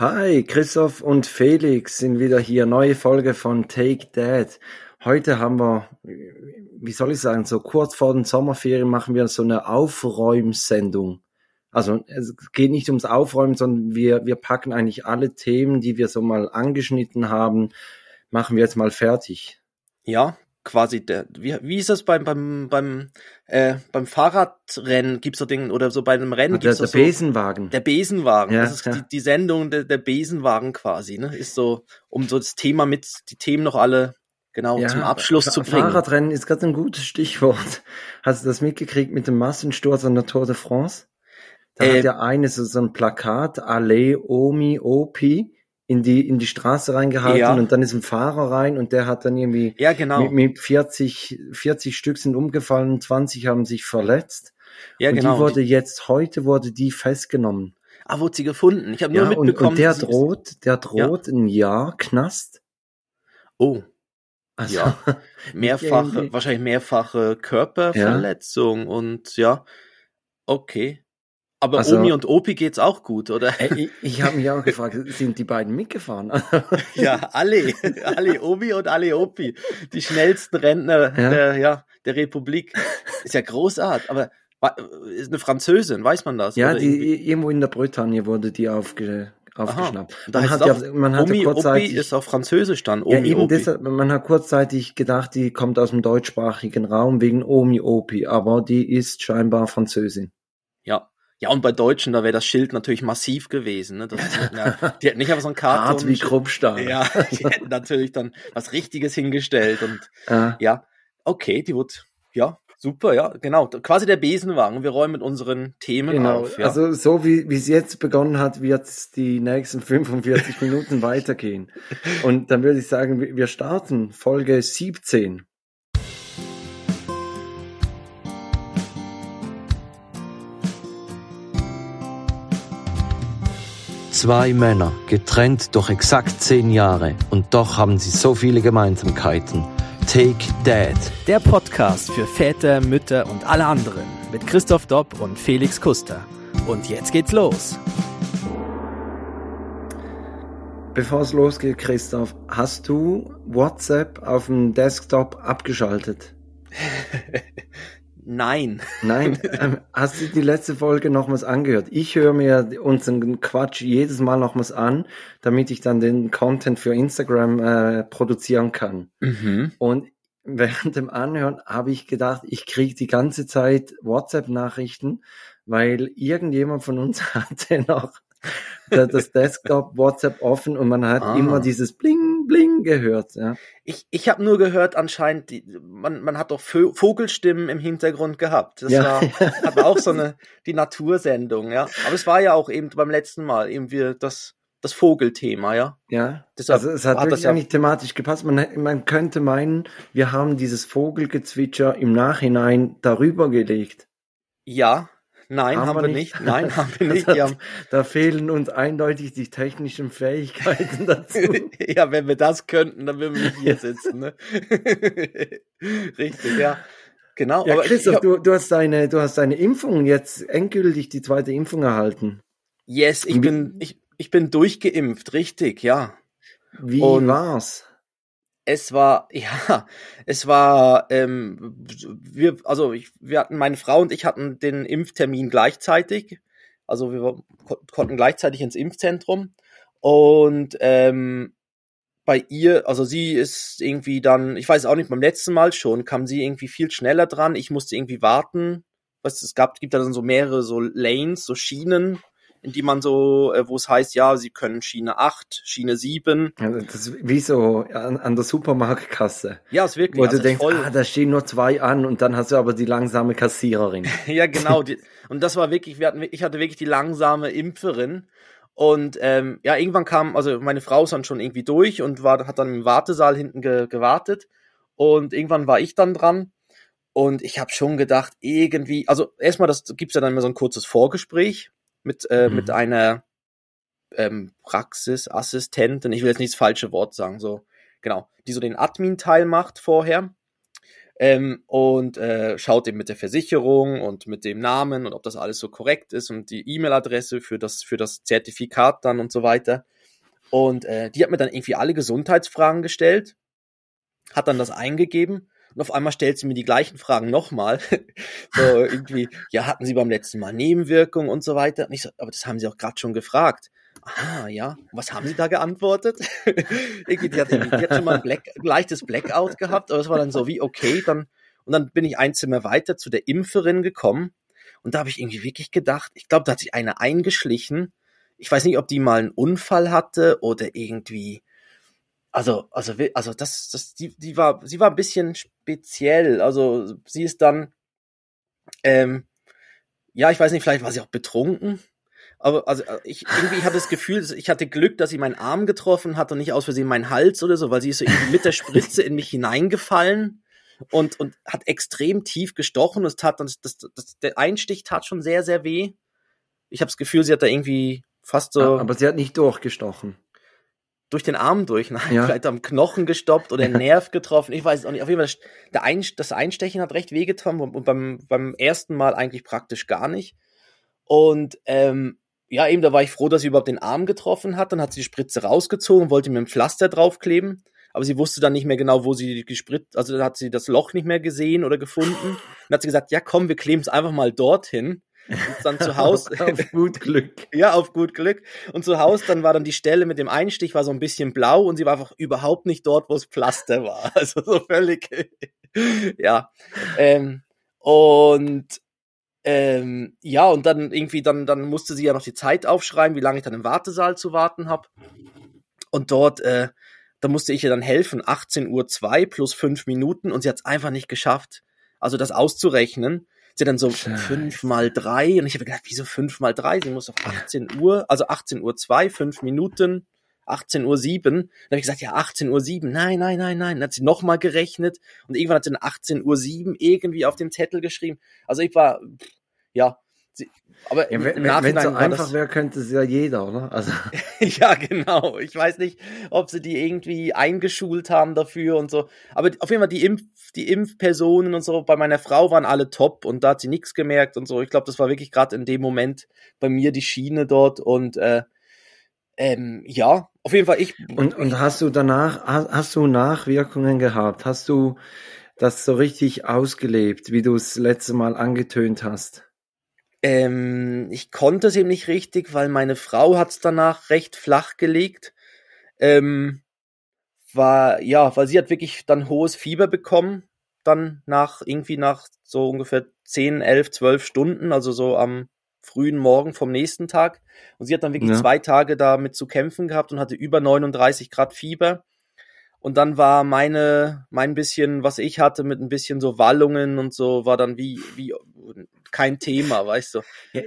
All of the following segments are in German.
Hi, Christoph und Felix sind wieder hier. Neue Folge von Take That. Heute haben wir, wie soll ich sagen, so kurz vor den Sommerferien machen wir so eine Aufräumsendung. Also es geht nicht ums Aufräumen, sondern wir, wir packen eigentlich alle Themen, die wir so mal angeschnitten haben, machen wir jetzt mal fertig. Ja, quasi der, wie, wie ist das beim, beim, beim, äh, beim Fahrradrennen gibt's so Dinge, oder so bei einem Rennen der, gibt's der so, Besenwagen. der Besenwagen. Ja, das ist ja. die, die Sendung der, der Besenwagen quasi, ne? Ist so, um so das Thema mit, die Themen noch alle genau zum Abschluss zu bringen. Fahrradrennen ist gerade ein gutes Stichwort. Hast du das mitgekriegt mit dem Massensturz an der Tour de France? Da Äh, hat ja eine so, so ein Plakat, Ale, Omi, Opi, in die, in die Straße reingehalten Ja. und dann ist ein Fahrer rein und der hat dann irgendwie Ja, genau. mit, mit 40, 40 Stück sind umgefallen, 20 haben sich verletzt. ja, und genau. die wurde jetzt, heute wurde die festgenommen. ah, wurde sie gefunden? Ich habe nur Ja, und, mitbekommen. und der sie- droht, der droht ein Jahr Knast. Oh, Also, Ja. mehrfache, wahrscheinlich mehrfache Körperverletzung und ja, okay. Aber Also- Omi und Opi geht's auch gut, oder? Ey, ich, ich habe mich auch gefragt, sind die beiden mitgefahren? Ja, alle, alle Omi und alle Opi, die schnellsten Rentner Ja. der, ja, der Republik. Ist ja großartig, aber ist eine Französin, weiß man das? Ja, die, irgendwo in der Bretagne wurde die aufge, aufgeschnappt. Und da Man hat, es ja, auch, man hatte Omi, Opi kurzzeitig, ist auf Französisch dann, ja Omi, eben Opi. deshalb, man hat kurzzeitig gedacht, die kommt aus dem deutschsprachigen Raum wegen Omi Opi, aber die ist scheinbar Französin. Ja. Ja, und bei Deutschen, da wäre das Schild natürlich massiv gewesen. Ne? Das, ja, die hätten nicht einfach so ein Karton. Hart wie Kruppstahl. Ja, die hätten natürlich dann was Richtiges hingestellt und Äh, ja, okay, die wurde, ja, super, ja, genau, quasi der Besenwagen. Wir räumen mit unseren Themen genau. auf. Ja. Also so wie es jetzt begonnen hat, wird es die nächsten 45 Minuten weitergehen. Und dann würde ich sagen, wir wir starten Folge 17. Zwei Männer, getrennt durch exakt zehn Jahre und doch haben sie so viele Gemeinsamkeiten. Take Dad. Der Podcast für Väter, Mütter und alle anderen mit Christoph Dopp und Felix Kuster. Und jetzt geht's los. Bevor es losgeht, Christoph, hast du WhatsApp auf dem Desktop abgeschaltet? Nein. Nein, ähm, hast du die letzte Folge nochmals angehört? Ich höre mir unseren Quatsch jedes Mal nochmals an, damit ich dann den Content für Instagram äh, produzieren kann. Mhm. Und während dem Anhören habe ich gedacht, ich kriege die ganze Zeit WhatsApp-Nachrichten, weil irgendjemand von uns hatte noch das Desktop WhatsApp offen und man hat Ah. immer dieses Bling, Bling gehört. Ja. Ich, ich habe nur gehört, anscheinend, die, man, man hat doch Vö Vogelstimmen im Hintergrund gehabt. Das Ja. war, hat auch so eine, die Natursendung, ja. Aber es war ja auch eben beim letzten Mal eben wir das, das Vogelthema, ja. Ja, Deshalb also es hat, hat wirklich das ja- eigentlich thematisch gepasst. Man, man könnte meinen, wir haben dieses Vogelgezwitscher im Nachhinein darüber gelegt. Ja, nein, Haben haben, wir nicht. nicht. Nein, haben wir nicht. Hat- haben, Da fehlen uns eindeutig die technischen Fähigkeiten dazu. ja, wenn wir das könnten, dann würden wir nicht hier sitzen, ne? Richtig, ja. Genau. Ja, aber Christoph, ich, du, du hast deine, du hast deine Impfung jetzt endgültig die zweite Impfung erhalten. yes, ich bin, ich, ich bin durchgeimpft, richtig, ja. Wie Und- war's? Es war, ja, es war, ähm, wir, also ich, wir hatten, meine Frau und ich hatten den Impftermin gleichzeitig. Also wir konnten gleichzeitig ins Impfzentrum. Und ähm, bei ihr, also sie ist irgendwie dann, ich weiß auch nicht, beim letzten Mal schon, kam sie irgendwie viel schneller dran. Ich musste irgendwie warten. Was es gab, gibt da dann so mehrere so Lanes, so Schienen, in die man so, äh, wo es heißt, ja, sie können Schiene 8, Schiene 7. Also Das ist wie so an, an der Supermarktkasse, Ja, ist wirklich wo also du denkst, voll. ah, da stehen nur zwei an und dann hast du aber die langsame Kassiererin. Ja, genau. Die, und das war wirklich, wir hatten, ich hatte wirklich die langsame Impferin. Und ähm, ja, irgendwann kam, also meine Frau ist dann schon irgendwie durch und war, hat dann im Wartesaal hinten ge, gewartet. Und irgendwann war ich dann dran. Und ich habe schon gedacht, irgendwie, also erstmal, das gibt's ja dann immer so ein kurzes Vorgespräch mit, äh, Mhm. mit einer ähm, Praxisassistentin, ich will jetzt nicht das falsche Wort sagen, so, genau, die so den Admin-Teil macht vorher. Ähm, und äh, schaut eben mit der Versicherung und mit dem Namen und ob das alles so korrekt ist und die E-Mail-Adresse für das, für das Zertifikat dann und so weiter. Und äh, die hat mir dann irgendwie alle Gesundheitsfragen gestellt, hat dann das eingegeben und auf einmal stellt sie mir die gleichen Fragen nochmal. so irgendwie, ja, hatten sie beim letzten Mal Nebenwirkungen und so weiter. Und ich so, aber das haben sie auch gerade schon gefragt. Ah, ja. Was haben sie da geantwortet? die hat, die hat schon mal ein, Black, leichtes Blackout gehabt, aber es war dann so wie, okay, dann, und dann bin ich ein Zimmer weiter zu der Impferin gekommen. Und da habe ich irgendwie wirklich gedacht, ich glaube, da hat sich eine eingeschlichen. Ich weiß nicht, ob die mal einen Unfall hatte oder irgendwie, also, also, also das, das, die, die war, sie war ein bisschen speziell. Also sie ist dann, ähm, ja, ich weiß nicht, vielleicht war sie auch betrunken. Aber also ich irgendwie ich hatte das Gefühl, ich hatte Glück, dass sie meinen Arm getroffen hat und nicht aus Versehen meinen Hals oder so, weil sie ist so mit der Spritze in mich hineingefallen und und hat extrem tief gestochen. Das tat das, das, das der Einstich tat schon sehr sehr weh. Ich habe das Gefühl, sie hat da irgendwie fast so. Aber sie hat nicht durchgestochen durch den Arm durch, nein, ja. vielleicht am Knochen gestoppt oder Nerv getroffen, ich weiß es auch nicht. Auf jeden Fall, der Ein das Einstechen hat recht wehgetan und beim, beim ersten Mal eigentlich praktisch gar nicht. Und ähm, ja, eben, da war ich froh, dass sie überhaupt den Arm getroffen hat. Dann hat sie die Spritze rausgezogen, wollte mir ein Pflaster draufkleben, aber sie wusste dann nicht mehr genau, wo sie gespritzt, also dann hat sie das Loch nicht mehr gesehen oder gefunden. Dann hat sie gesagt, ja komm, wir kleben es einfach mal dorthin. Und dann zu Hause. auf gut Glück. Ja, auf gut Glück. Und zu Hause dann war dann die Stelle mit dem Einstich war so ein bisschen blau und sie war einfach überhaupt nicht dort, wo es Pflaster war. Also so völlig, ja. Ähm, und ähm, ja, und dann irgendwie, dann, dann musste sie ja noch die Zeit aufschreiben, wie lange ich dann im Wartesaal zu warten habe. Und dort, äh, da musste ich ihr dann helfen, 18 Uhr 2 plus 5 Minuten und sie hat es einfach nicht geschafft, also das auszurechnen. Sie dann so. 5 mal 3 und ich habe gedacht, wieso 5 mal 3? Sie muss doch 18 Uhr, also 18 Uhr 2, 5 Minuten, 18 Uhr 7. Dann habe ich gesagt, ja, 18 Uhr 7. Nein, nein, nein, nein. Dann hat sie nochmal gerechnet und irgendwann hat sie dann 18 Uhr 7 irgendwie auf den Zettel geschrieben. Also ich war, ja, aber ja, wenn es so einfach wäre, könnte es ja jeder, oder? Also. ja, genau. Ich weiß nicht, ob sie die irgendwie eingeschult haben dafür und so. Aber auf jeden Fall die Impf, die Impfpersonen und so bei meiner Frau waren alle top und da hat sie nichts gemerkt und so. Ich glaube, das war wirklich gerade in dem Moment bei mir die Schiene dort und äh, ähm, ja, auf jeden Fall ich. Und, und hast du danach, hast du Nachwirkungen gehabt? Hast du das so richtig ausgelebt, wie du es letzte Mal angetönt hast? Ähm, ich konnte es eben nicht richtig, weil meine Frau hat es danach recht flach gelegt. Ähm, war, ja, weil sie hat wirklich dann hohes Fieber bekommen, dann nach, irgendwie nach so ungefähr 10, 11, 12 Stunden, also so am frühen Morgen vom nächsten Tag. Und sie hat dann wirklich ja. zwei Tage damit zu kämpfen gehabt und hatte über 39 Grad Fieber. Und dann war meine, mein bisschen, was ich hatte, mit ein bisschen so Wallungen und so, war dann wie, wie kein Thema, weißt du.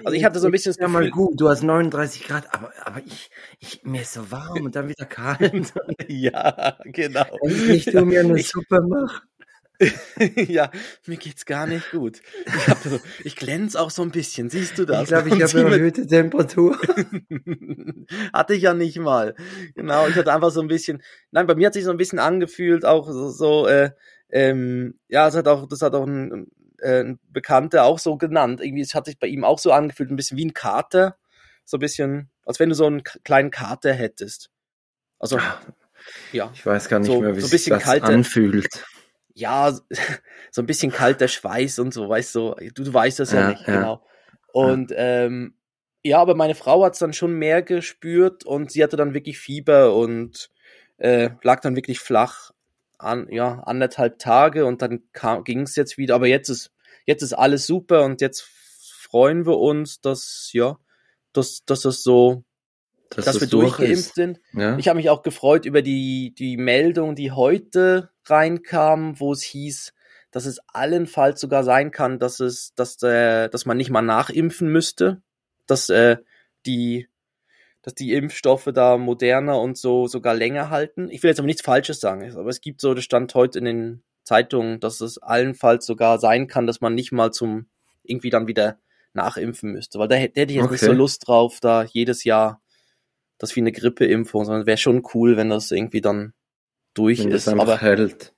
Also ich hatte so ein bisschen das Ja, mal gut, du hast 39 Grad, aber, aber ich, ich, mir ist so warm und dann wieder kalt. ja, genau. Und ich tu mir eine ich, Suppe machen. ja, mir geht's gar nicht gut. Ich, hab so, ich glänze auch so ein bisschen, siehst du das? Ich glaube, ich habe erhöhte Temperatur. hatte ich ja nicht mal. Genau, ich hatte einfach so ein bisschen, nein, bei mir hat sich so ein bisschen angefühlt, auch so, so äh, ähm, ja, es hat auch, das hat auch ein, äh, ein Bekannter auch so genannt. Irgendwie, es hat sich bei ihm auch so angefühlt, ein bisschen wie ein Kater. So ein bisschen, als wenn du so einen kleinen Kater hättest. Also, ja. Ich weiß gar nicht so, mehr, wie so sich das kalter, anfühlt ja, so ein bisschen kalter Schweiß und so, weißt du, du, du weißt das ja, ja nicht, ja. genau. Und ja. ähm, ja, aber meine Frau hat es dann schon mehr gespürt und sie hatte dann wirklich Fieber und äh, lag dann wirklich flach an, ja, anderthalb Tage und dann ging es jetzt wieder, aber jetzt ist, jetzt ist alles super und jetzt freuen wir uns, dass, ja, dass, dass das so dass, dass wir durchgeimpft ist. sind. Ja. Ich habe mich auch gefreut über die, die Meldung, die heute reinkam, wo es hieß, dass es allenfalls sogar sein kann, dass es, dass, äh, dass man nicht mal nachimpfen müsste, dass äh, die, dass die Impfstoffe da moderner und so sogar länger halten. Ich will jetzt aber nichts Falsches sagen, aber es gibt so, das stand heute in den Zeitungen, dass es allenfalls sogar sein kann, dass man nicht mal zum irgendwie dann wieder nachimpfen müsste, weil da hätte ich jetzt okay. nicht so Lust drauf, da jedes Jahr das wie eine Grippeimpfung, sondern wäre schon cool, wenn das irgendwie dann durch wenn ist. aber hält.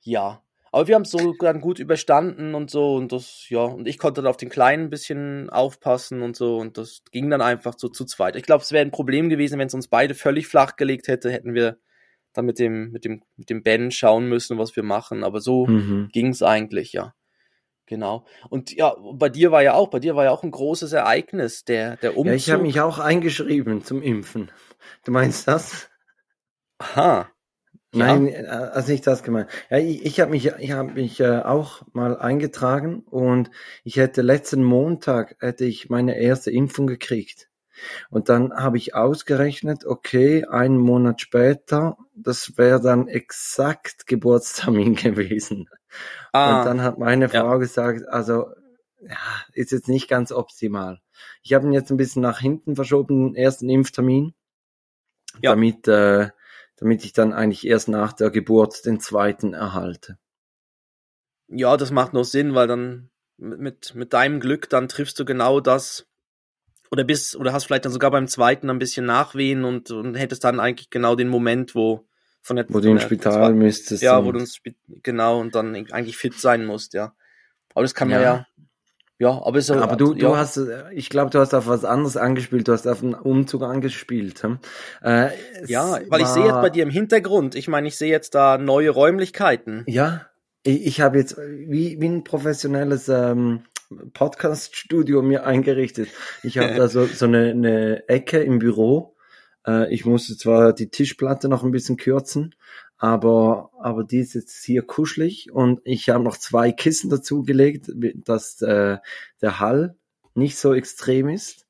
Ja, Aber wir haben es so dann gut überstanden und so und das, ja, und ich konnte dann auf den Kleinen ein bisschen aufpassen und so und das ging dann einfach so zu zweit. Ich glaube, es wäre ein Problem gewesen, wenn es uns beide völlig flach gelegt hätte, hätten wir dann mit dem, mit dem, mit dem Ben schauen müssen, was wir machen. Aber so Mhm. ging es eigentlich, ja. Genau. Und ja, bei dir war ja auch, bei dir war ja auch ein großes Ereignis, der, der Umzug. Ja, ich habe mich auch eingeschrieben zum Impfen. Du meinst das? Aha. Ja. Nein, äh, also nicht das gemeint. Ja, ich, ich habe mich, ich habe mich äh, auch mal eingetragen und ich hätte letzten Montag hätte ich meine erste Impfung gekriegt. Und dann habe ich ausgerechnet, okay, einen Monat später, das wäre dann exakt Geburtstermin gewesen. Ah, Und dann hat meine ja. Frau gesagt, also ja, ist jetzt nicht ganz optimal. Ich habe ihn jetzt ein bisschen nach hinten verschoben, den ersten Impftermin, Ja. damit, äh, damit ich dann eigentlich erst nach der Geburt den zweiten erhalte. ja, das macht noch Sinn, weil dann mit, mit deinem Glück, dann triffst du genau das. Oder bist, oder hast vielleicht dann sogar beim zweiten ein bisschen Nachwehen und, und hättest dann eigentlich genau den Moment, wo von der, Wo du im Spital müsstest. Ja, wo du ins genau und dann eigentlich fit sein musst, ja. Aber das kann man Ja. ja. Ja, aber so. aber du, ja, du hast, ich glaube, du hast auf was anderes angespielt, du hast auf einen Umzug angespielt. Hm? Äh, Ja, weil ich sehe jetzt bei dir im Hintergrund, ich meine, ich sehe jetzt da neue Räumlichkeiten. Ja, ich, ich habe jetzt wie, wie ein professionelles ähm, Podcast-Studio mir eingerichtet. Ich habe da so, so eine, eine Ecke im Büro. Äh, ich musste zwar die Tischplatte noch ein bisschen kürzen, aber, aber die ist jetzt hier kuschelig und ich habe noch zwei Kissen dazugelegt, dass äh, der Hall nicht so extrem ist.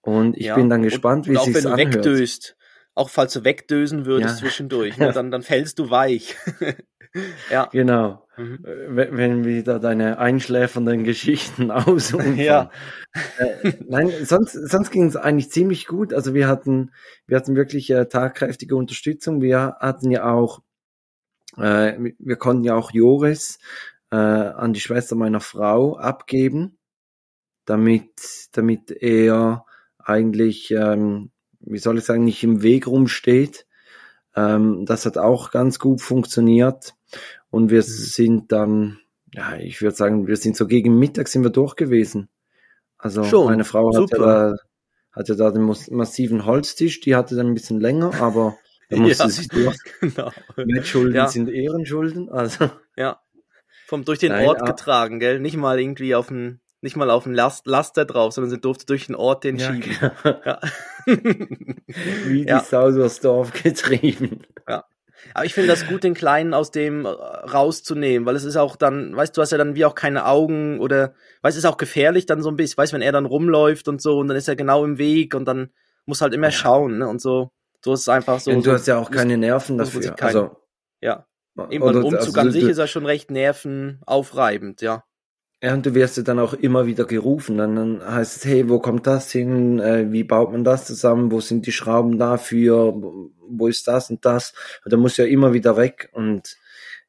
Und ich Ja, bin dann und- gespannt, wie und es auch sich wenn du anhört. wegdöst, auch falls du wegdösen würdest Ja. zwischendurch, ne, dann, dann fällst du weich. ja. Genau. Mhm. Äh, wenn wenn wieder deine einschläfernden Geschichten ausufern. Ja. Äh, nein, sonst, sonst ging es eigentlich ziemlich gut. Also wir hatten, wir hatten wirklich äh, tagkräftige Unterstützung. Wir hatten ja auch, äh, wir konnten ja auch Joris äh, an die Schwester meiner Frau abgeben, damit, damit er eigentlich, ähm, wie soll ich sagen, nicht im Weg rumsteht. Ähm, das hat auch ganz gut funktioniert. Und wir sind dann, ja, ich würde sagen, wir sind so gegen Mittag sind wir durch gewesen. Also Schon, meine Frau hatte da, hatte da den massiven Holztisch, die hatte dann ein bisschen länger, aber da musste Ja. sie durch. Genau. Wettschulden Ja. sind Ehrenschulden, also Ja. Vom durch den Nein, Ort getragen, gell? Nicht mal irgendwie auf dem, nicht mal auf dem Last, Laster drauf, sondern sie durfte durch den Ort den ja, schieben. genau. Ja. wie Ja. die Sau durchs Dorf getrieben. Aber ich finde das gut, den Kleinen aus dem äh, rauszunehmen, weil es ist auch dann, weißt du, hast ja dann wie auch keine Augen oder, weißt es ist auch gefährlich dann so ein bisschen, weißt du, wenn er dann rumläuft und so und dann ist er genau im Weg und dann muss halt immer Ja. schauen, ne, und so. So ist es einfach so. und du so hast ja auch keine Nerven dafür. kein- Also, Ja. Eben beim Umzug also an sich ist er schon recht nervenaufreibend, ja. Ja, und du wirst ja dann auch immer wieder gerufen. Dann, dann heißt es, hey, wo kommt das hin? Äh, wie baut man das zusammen? Wo sind die Schrauben dafür? Wo- ist das und das? Und da muss ja immer wieder weg. Und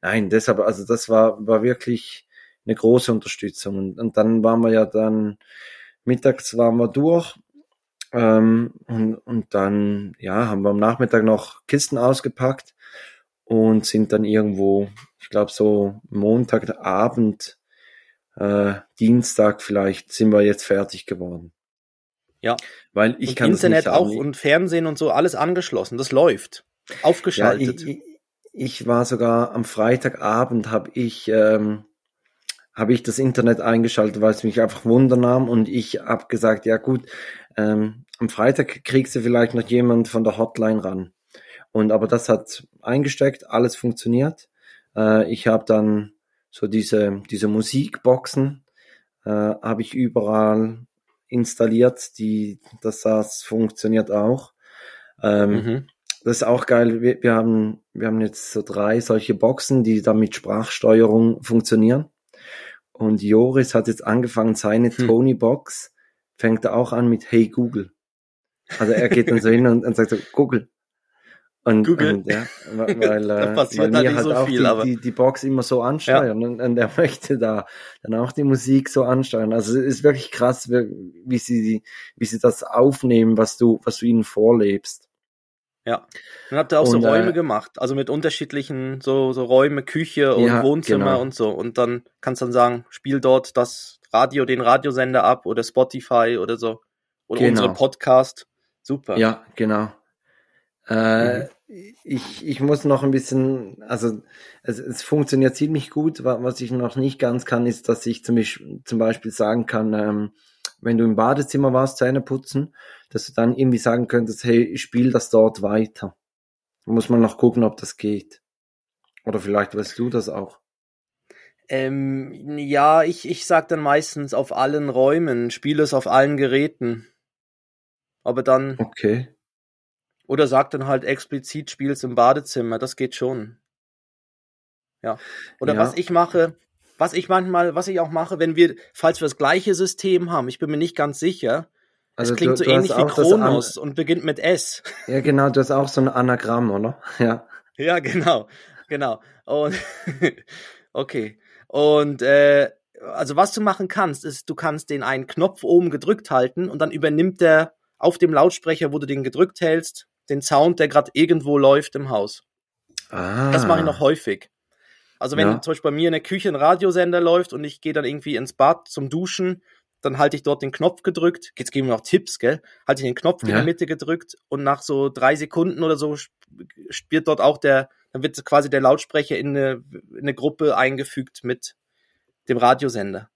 nein, deshalb, also das war, war wirklich eine große Unterstützung. Und, und dann waren wir ja dann, mittags waren wir durch. Ähm, und, und dann, ja, haben wir am Nachmittag noch Kisten ausgepackt und sind dann irgendwo, ich glaube so Montagabend äh, Dienstag vielleicht sind wir jetzt fertig geworden. Ja. Weil ich und kann das Internet auch und Fernsehen und so, alles angeschlossen, das läuft. ja, Aufgeschaltet. ich, ich, ich war sogar am Freitagabend habe ich ähm, habe ich das Internet eingeschaltet, weil es mich einfach wundernahm und ich hab gesagt, ja gut, ähm, am Freitag kriegst du vielleicht noch jemand von der Hotline ran. Und aber das hat eingesteckt, alles funktioniert. Äh, ich habe dann so diese diese Musikboxen äh, habe ich überall installiert, die das das funktioniert auch. Ähm, mhm. das ist auch geil. Wir, wir haben, wir haben jetzt so drei solche Boxen, die dann mit Sprachsteuerung funktionieren. Und Joris hat jetzt angefangen, seine Hm. Tony-Box fängt er auch an mit Hey Google. Also er geht dann so hin und, und sagt so, Google. Und, Google. Und, ja, weil, Da äh, passiert weil nicht halt so auch viel, die, die, die Box immer so ansteuern und, und er möchte da dann auch die Musik so ansteuern. Also es ist wirklich krass, wie, wie sie, wie sie das aufnehmen, was du, was du ihnen vorlebst. Ja. Dann habt ihr auch so Und, äh, Räume gemacht, also mit unterschiedlichen, so, so Räume, Küche und Ja, Wohnzimmer genau. und so. Und dann kannst du dann sagen, spiel dort das Radio, den Radiosender ab oder Spotify oder so. Oder Genau. unsere Podcast. Super. Ja, genau. Äh, ich, ich muss noch ein bisschen, also es, es funktioniert ziemlich gut. Wa- Was ich noch nicht ganz kann, ist, dass ich zum Beispiel, zum Beispiel sagen kann, ähm, wenn du im Badezimmer warst, Zähne putzen, dass du dann irgendwie sagen könntest, hey, spiel das dort weiter. Muss man noch gucken, ob das geht. Oder vielleicht weißt du das auch. Ähm, ja, ich, ich sag dann meistens auf allen Räumen, spiele es auf allen Geräten. Aber dann, Okay. Oder sag dann halt explizit, spiel es im Badezimmer, das geht schon. Ja. Oder Ja. was ich mache, was ich manchmal, was ich auch mache, wenn wir, falls wir das gleiche System haben, ich bin mir nicht ganz sicher, Also es klingt du- so du ähnlich wie Kronos und beginnt mit S. Ja, genau, du hast auch so ein Anagramm, oder? Ja. Ja, genau, genau. Und okay. Und äh, also was du machen kannst, ist, du kannst den einen Knopf oben gedrückt halten und dann übernimmt der auf dem Lautsprecher, wo du den gedrückt hältst, den Sound, der gerade irgendwo läuft im Haus. Ah. Das mache ich noch häufig. Also wenn Ja. zum Beispiel bei mir in der Küche ein Radiosender läuft und ich gehe dann irgendwie ins Bad zum Duschen, dann halte ich dort den Knopf gedrückt. Jetzt geben wir noch Tipps, gell? Halte ich den Knopf in Ja. der Mitte gedrückt und nach so drei Sekunden oder so sp- spielt dort auch der, dann wird quasi der Lautsprecher in eine, in eine Gruppe eingefügt mit dem Radiosender.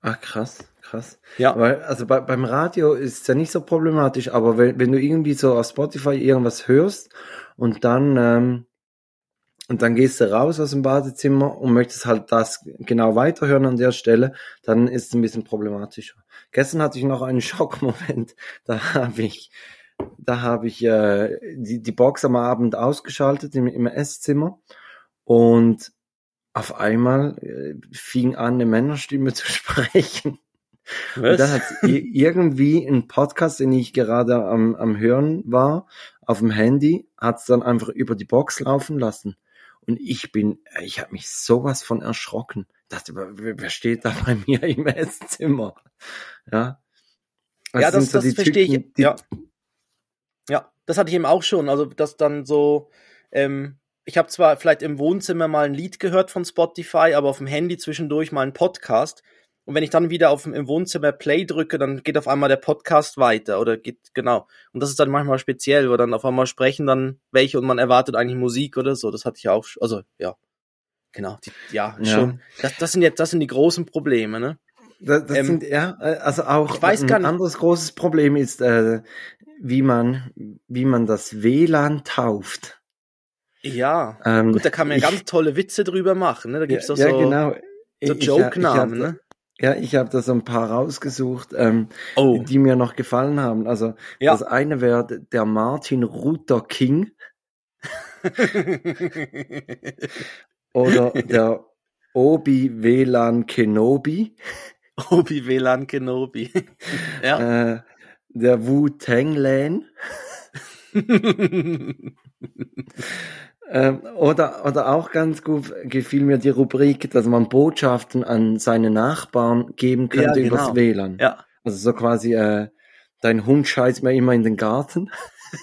Ach, krass, krass. Ja. Weil, also bei, beim Radio ist es ja nicht so problematisch, aber wenn, wenn du irgendwie so auf Spotify irgendwas hörst und dann, ähm, und dann gehst du raus aus dem Badezimmer und möchtest halt das genau weiterhören an der Stelle, dann ist es ein bisschen problematischer. Gestern hatte ich noch einen Schockmoment, da habe ich, da habe ich äh, die, die Box am Abend ausgeschaltet im, im Esszimmer und auf einmal äh, fing an, eine Männerstimme zu sprechen. Und dann hat irgendwie ein Podcast, den ich gerade am, am Hören war, auf dem Handy, hat es dann einfach über die Box laufen lassen. Und ich bin, ich habe mich sowas von erschrocken. Dachte, wer, steht da bei mir im Esszimmer? Ja. ja, das, so das verstehe ich. Typen, die- ja. ja, das hatte ich eben auch schon. Also, dass dann so, ähm, ich habe zwar vielleicht im Wohnzimmer mal ein Lied gehört von Spotify, aber auf dem Handy zwischendurch mal einen Podcast. Und wenn ich dann wieder auf dem, im Wohnzimmer Play drücke, dann geht auf einmal der Podcast weiter oder geht, genau. Und das ist dann manchmal speziell, weil dann auf einmal sprechen dann welche und man erwartet eigentlich Musik oder so. Das hatte ich auch, sch- also, ja. Genau, die, ja, Ja. schon. Das, das sind jetzt, das sind die großen Probleme, ne? Das, das Ähm, sind, ja, äh, also auch ich weiß ein anderes großes Problem ist, äh, wie man, wie man das WLAN tauft. Ja. Ähm, Gut, da kann man ja ganz tolle Witze drüber machen, ne? Da gibt's ja, doch ja, so, genau. so Joke-Namen, ne? Ja, ich habe da so ein paar rausgesucht, ähm, Oh. die mir noch gefallen haben. Also Ja. das eine wäre der Martin Luther King oder der Obi WLAN Kenobi, Obi WLAN Kenobi. ja. äh, der Wu Tang Lan ähm, oder oder auch ganz gut gefiel mir die Rubrik, dass man Botschaften an seine Nachbarn geben könnte Ja, übers genau. WLAN. ja. Also so quasi, äh, dein Hund scheißt mir immer in den Garten.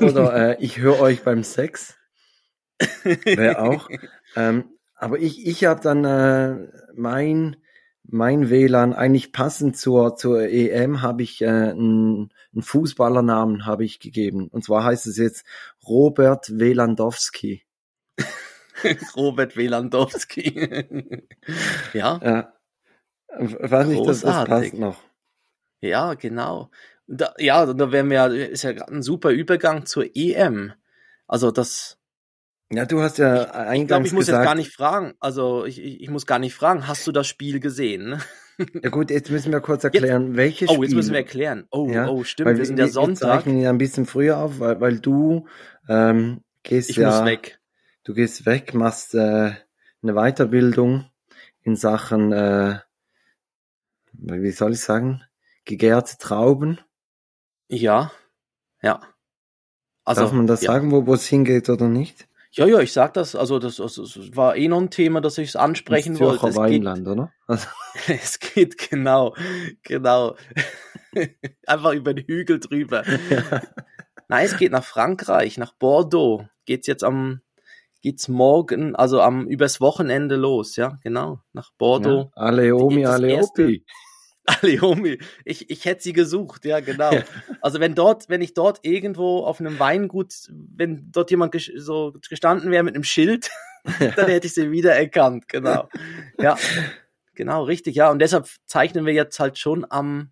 Oder äh, ich höre euch beim Sex. Wäre auch. Ähm, aber ich, ich habe dann äh, mein, mein WLAN eigentlich passend zur, zur EM habe ich äh, einen, einen Fußballernamen habe ich gegeben. Und zwar heißt es jetzt Robert Welandowski. Robert Welandowski. ja, Ja. Ich weiß nicht, dass das passt noch. ja, genau. Da, ja, da wären wir, ist ja grad ein super Übergang zur EM. Also das, Ja, du hast ja ich glaube, eingangs ich muss gesagt, jetzt gar nicht fragen. Also ich, ich, ich muss gar nicht fragen, hast du das Spiel gesehen? Ja gut, jetzt müssen wir kurz erklären, welches Oh, Spiel. jetzt müssen wir erklären. Oh, Ja, oh, stimmt, weil wir sind ja Wir Sonntag. zeichnen ja ein bisschen früher auf, weil, weil du ähm, gehst Ich ja, muss weg. du gehst weg, machst äh, eine Weiterbildung in Sachen, äh, wie soll ich sagen, gegärte Trauben. Ja, ja. Also, Darf man das ja. sagen, wo wo es hingeht oder nicht? Ja, ja, ich sag das. Also das, das, das war eh noch ein Thema, das ich ansprechen Ins wollte. Es geht, Weinland, oder? Also, es geht genau, genau. Einfach über den Hügel drüber. Nein, es geht nach Frankreich, nach Bordeaux. Geht's jetzt am, geht's morgen, also am, übers Wochenende los, ja, genau, nach Bordeaux. Ja, Aleomi, Das erste- Aleopi. Aleomi. Ich, ich hätte sie gesucht, ja, genau. Ja. Also wenn dort, wenn ich dort irgendwo auf einem Weingut, wenn dort jemand ges so gestanden wäre mit einem Schild, dann hätte ich sie wiedererkannt, genau. Ja, genau, richtig, ja. Und deshalb zeichnen wir jetzt halt schon am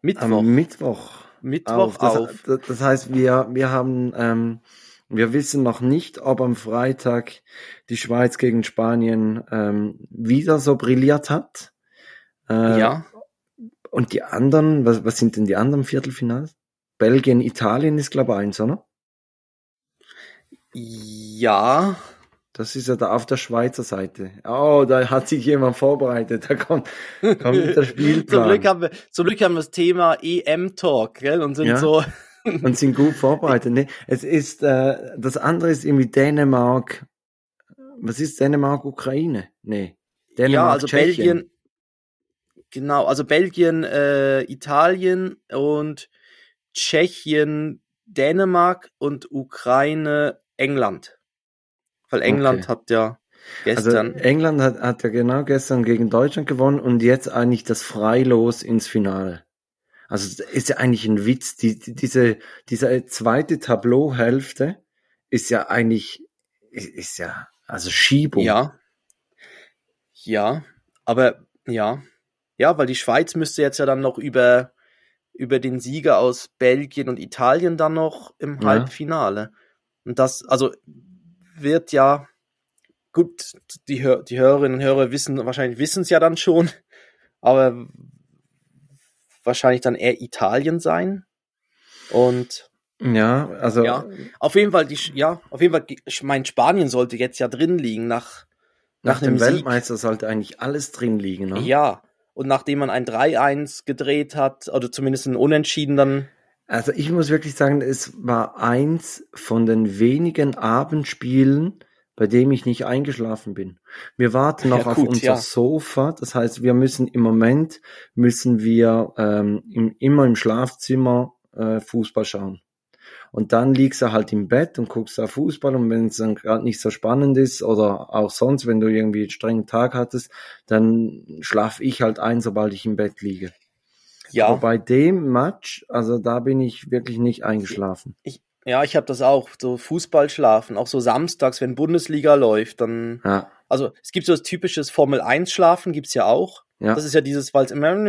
Mittwoch, Am Mittwoch. Mittwoch Das, auf. das, das heißt, wir, wir haben, ähm, wir wissen noch nicht, ob am Freitag die Schweiz gegen Spanien ähm, wieder so brilliert hat. Äh, Ja, Und die anderen, was, was sind denn die anderen Viertelfinals? Belgien, Italien ist, glaube ich, eins, oder? ja, Das ist ja da auf der Schweizer Seite. Oh, da hat sich jemand vorbereitet. Da kommt, kommt der zum Spielplan. Glück haben wir, zum Glück haben wir das Thema EM-Talk, gell, und sind Ja. so, und sind gut vorbereitet. Nee, es ist, äh, das andere ist irgendwie Dänemark. Was ist Dänemark, Ukraine? Nee. Dänemark, ja, also Tschechien. Belgien, genau, also Belgien, äh, Italien und Tschechien, Dänemark und Ukraine, England. Weil England Okay. hat ja Also gestern, England hat, hat ja genau gestern gegen Deutschland gewonnen und jetzt eigentlich das Freilos ins Finale. Also ist ja eigentlich ein Witz. Die, die, diese, diese zweite Tableauhälfte ist ja eigentlich, ist, ist ja, also Schiebung. ja, ja, aber ja, ja, weil die Schweiz müsste jetzt ja dann noch über über den Sieger aus Belgien und Italien dann noch im Ja. Halbfinale. Und das, also wird ja gut, die, Hör die Hörerinnen und Hörer wissen, wahrscheinlich wissen es ja dann schon, aber wahrscheinlich dann eher Italien sein. Und Ja, also Ja. auf jeden Fall, die, ja, auf jeden Fall, ich mein Spanien sollte jetzt ja drin liegen nach, nach, nach dem einem Sieg. Weltmeister sollte eigentlich alles drin liegen. Ne? Ja. Und nachdem man ein 3-1 gedreht hat, oder zumindest ein Unentschieden, dann, Also ich muss wirklich sagen, es war eins von den wenigen Abendspielen, bei dem ich nicht eingeschlafen bin. Wir warten noch Ja, auf gut, unser ja. Sofa. Das heißt, wir müssen im Moment müssen wir ähm, im, immer im Schlafzimmer äh, Fußball schauen. Und dann liegst du halt im Bett und guckst auf Fußball und wenn es dann gerade nicht so spannend ist oder auch sonst, wenn du irgendwie einen strengen Tag hattest, dann schlaf ich halt ein, sobald ich im Bett liege. ja. Aber bei dem Match, also da bin ich wirklich nicht eingeschlafen. Ja, ich habe das auch, so Fußball schlafen, auch so samstags, wenn Bundesliga läuft, dann, Ja, also es gibt so das typisches Formel 1 Schlafen, gibt's ja auch. Ja, Das ist ja dieses, weil es immer und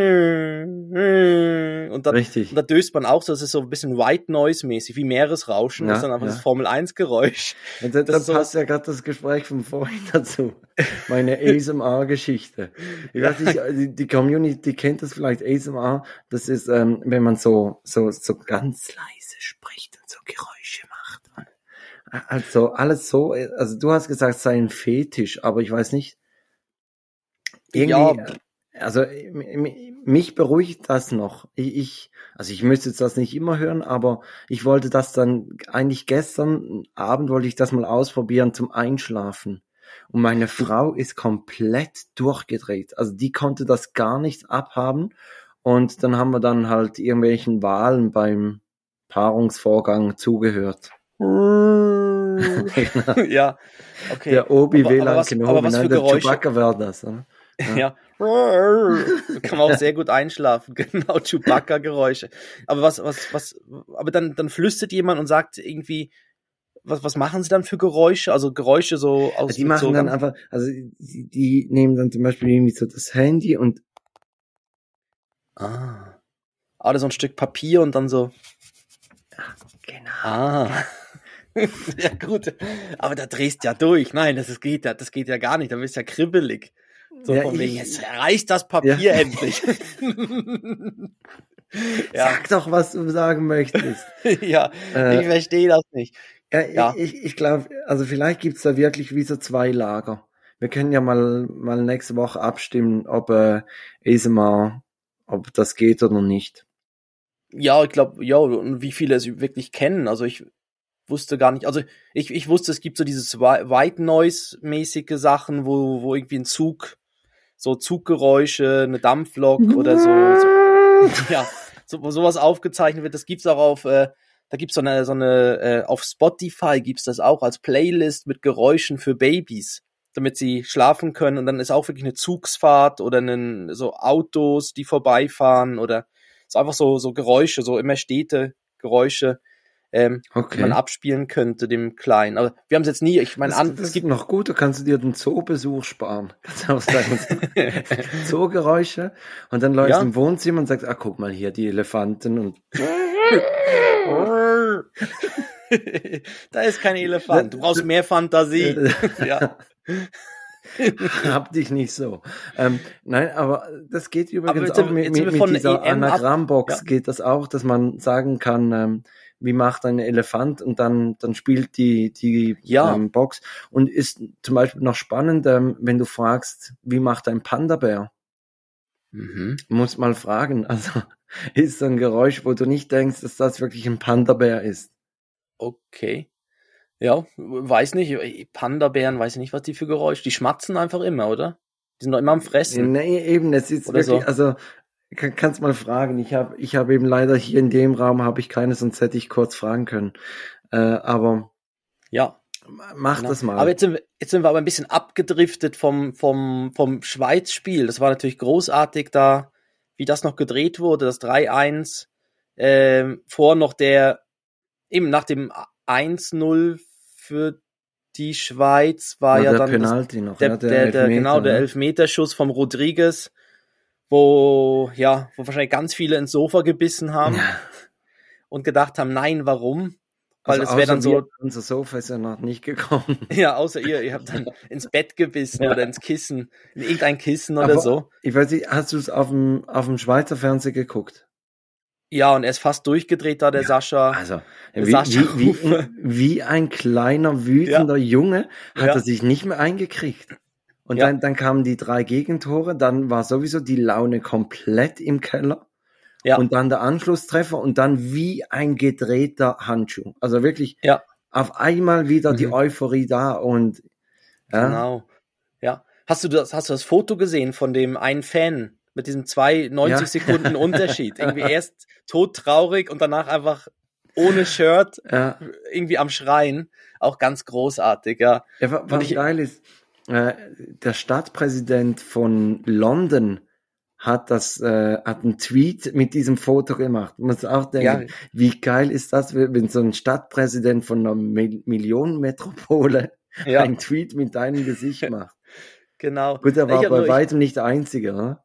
dann, richtig. und da döst man auch so, das ist so ein bisschen White Noise mäßig, wie Meeresrauschen, Ja, das ist dann einfach ja. das Formel 1 Geräusch. Und da, da das ist so- passt ja gerade das Gespräch von vorhin dazu. Meine ASMR-Geschichte. Die, die Community kennt das vielleicht, ASMR. Das ist, ähm, wenn man so, so, so ganz leise spricht und so Geräusche macht. Also alles so, also du hast gesagt, es sei ein Fetisch, aber ich weiß nicht. Irgendwie, Ja. Also m- mich beruhigt das noch. Ich, ich, also ich müsste jetzt das nicht immer hören, aber ich wollte das dann eigentlich gestern Abend wollte ich das mal ausprobieren zum Einschlafen. Und meine Frau ist komplett durchgedreht. Also die konnte das gar nicht abhaben. Und dann haben wir dann halt irgendwelchen Wahlen beim Paarungsvorgang zugehört. Genau. ja, okay. Der Obi Aber- aber WLAN was- Kenobi, aber was nein, für der Geräusche? Chewbacca war das. Oder? Ja. Kann man auch sehr gut einschlafen. Genau, Chewbacca-Geräusche. Aber was, was, was, aber dann, dann flüstert jemand und sagt irgendwie, was, was machen sie dann für Geräusche? Also Geräusche so aus Die machen so dann einfach, also die, die nehmen dann zum Beispiel irgendwie so das Handy und Ah. Oder so ein Stück Papier und dann so. genau. Ah. ja, gut. Aber da drehst ja durch. Nein, das ist, geht ja, das geht ja gar nicht. Da bist ja kribbelig. So Ja, von ich- wegen, jetzt reißt das Papier Ja. endlich. ja, Sag doch, was du sagen möchtest. ja, Äh, ich verstehe das nicht. Ja, Ja. Ich, ich glaube, also vielleicht gibt's da wirklich wie so zwei Lager. Wir können ja mal, mal nächste Woche abstimmen, ob äh, ASMR, ob das geht oder nicht. Ja, ich glaube, ja, und wie viele es wirklich kennen. Also ich wusste gar nicht, also ich, ich wusste, es gibt so dieses Whi- White Noise-mäßige Sachen, wo, wo irgendwie ein Zug, so Zuggeräusche, eine Dampflok oder so, so ja, so, wo sowas aufgezeichnet wird. Das gibt's auch auf, äh, da gibt's so eine, so eine, äh, auf Spotify gibt's das auch als Playlist mit Geräuschen für Babys, damit sie schlafen können. Und dann ist auch wirklich eine Zugsfahrt oder einen, so Autos, die vorbeifahren oder ist einfach so, so Geräusche, so immer Städte, Geräusche, ähm, Okay. die man abspielen könnte, dem Kleinen. Aber wir haben es jetzt nie, ich meine, an, es gibt noch gut, du kannst dir den Zoobesuch sparen. Kannst auch sagen, Zoogeräusche und dann läufst Ja. im Wohnzimmer und sagst, ah, guck mal hier, die Elefanten und da ist kein Elefant. Du brauchst mehr Fantasie. ja. hab dich nicht so. Ähm, nein, aber das geht übrigens jetzt sind auch mit, jetzt mit, mit dieser ab. Anagrammbox Ja. geht das auch, dass man sagen kann, ähm, wie macht ein Elefant und dann, dann spielt die, die Ja. ähm, Box und ist zum Beispiel noch spannend, ähm, wenn du fragst, wie macht ein Panda-Bär? Mhm. Muss mal fragen. Also ist so ein Geräusch, wo du nicht denkst, dass das wirklich ein Panda-Bär ist. Okay. Ja, weiß nicht. Panda-Bären, weiß ich nicht, was die für Geräusche. Die schmatzen einfach immer, oder? Die sind doch immer am Fressen. Nee, eben, es ist Oder wirklich, so. also kann, kannst mal fragen. Ich habe ich hab eben leider hier in dem Raum habe ich keine, sonst hätte ich kurz fragen können. Äh, aber Ja. mach genau. das mal. Aber jetzt sind, wir, jetzt sind wir aber ein bisschen abgedriftet vom, vom, vom Schweiz-Spiel. Das war natürlich großartig da, wie das noch gedreht wurde, das 3-1. Ähm, vor noch der, eben nach dem 1-0 für die Schweiz war ja der dann das Penalty noch, der, ja, der, der, Elfmeter, genau, der ne? Elfmeterschuss vom Rodriguez, wo, ja, wo wahrscheinlich ganz viele ins Sofa gebissen haben und gedacht haben, nein, warum? Weil Also es wäre dann so, wir, unser Sofa ist ja noch nicht gekommen. ja, außer ihr, ihr habt dann ins Bett gebissen Ja. oder ins Kissen, in irgendein Kissen oder Aber so. Ich weiß nicht, hast du es auf dem, auf dem Schweizer Fernsehen geguckt? Ja, und er ist fast durchgedreht da, der Sascha. Also, Der wie, Sascha wie, wie, wie ein kleiner, wütender Junge hat Ja. er sich nicht mehr eingekriegt. Und Ja. dann, dann kamen die drei Gegentore, dann war sowieso die Laune komplett im Keller. Ja. Und dann der Anschlusstreffer und dann wie ein gedrehter Handschuh. Also wirklich Ja. auf einmal wieder die Mhm. Euphorie da und ja, Genau. Ja. Hast du das, hast du das Foto gesehen von dem einen Fan mit diesem zwei 90 Ja. Sekunden Unterschied? Irgendwie erst todtraurig und danach einfach ohne Shirt ja, irgendwie am Schreien. Auch ganz großartig, ja. ja wa- was ich- geil ist, äh, der Stadtpräsident von London hat das, äh, hat einen Tweet mit diesem Foto gemacht. Man muss auch denken, Ja, wie geil ist das, wenn so ein Stadtpräsident von einer Mil Millionenmetropole ja einen Tweet mit deinem Gesicht macht. genau. Gut, er Ich war bei nur- ich- weitem nicht der Einzige, ne?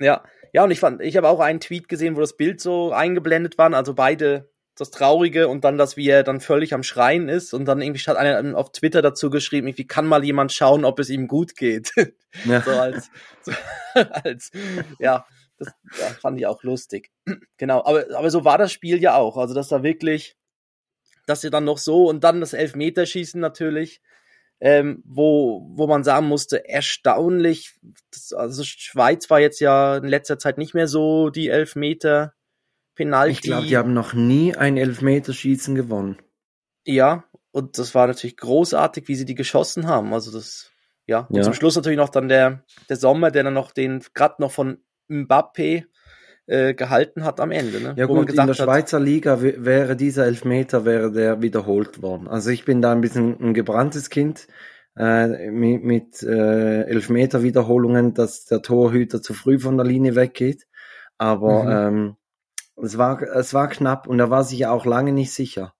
Ja, ja, und ich fand, ich habe auch einen Tweet gesehen, wo das Bild so eingeblendet war, also beide das Traurige und dann das, wie er dann völlig am Schreien ist und dann irgendwie hat einer auf Twitter dazu geschrieben, wie kann mal jemand schauen, ob es ihm gut geht. Ja. so als, so, als, ja, das ja, fand ich auch lustig. genau, aber, aber so war das Spiel ja auch, also dass da wirklich, dass sie dann noch so und dann das Elfmeterschießen natürlich, ähm, wo, wo man sagen musste, erstaunlich, das, also Schweiz war jetzt ja in letzter Zeit nicht mehr so die Elfmeter Penalty. Ich glaube, die haben noch nie ein Elfmeterschießen gewonnen. ja, und das war natürlich großartig, wie sie die geschossen haben. Also das, ja, und Ja. zum Schluss natürlich noch dann der, der Sommer, der dann noch den, gerade noch von Mbappé äh, gehalten hat am Ende, ne? Ja Wo man gut, in der gesagt hat, Schweizer Liga wäre dieser Elfmeter wäre der wiederholt worden. Also ich bin da ein bisschen ein gebranntes Kind äh, mit, mit äh, Elfmeter-Wiederholungen, dass der Torhüter zu früh von der Linie weggeht. Aber ähm, es war es war knapp und er war sich ja auch lange nicht sicher.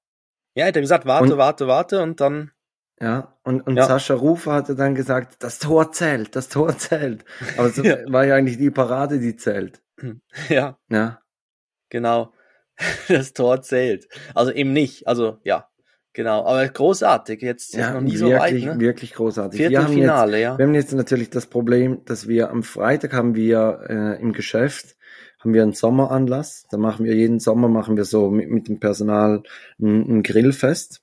Ja, er hat gesagt, warte, Und- warte, warte und dann, Ja, und, und Ja. Sascha Rufer hatte dann gesagt, das Tor zählt, das Tor zählt. Aber es Ja. war ja eigentlich die Parade, die zählt. ja, Ja, genau, das Tor zählt. Also eben nicht, also ja, genau, aber großartig, jetzt ja noch nie wirklich, so weit, ne? wirklich großartig. Wir haben jetzt Viertelfinale, ja. Wir haben jetzt natürlich das Problem, dass wir am Freitag haben wir äh, im Geschäft haben wir einen Sommeranlass. Da machen wir jeden Sommer machen wir so mit, mit dem Personal ein, ein Grillfest.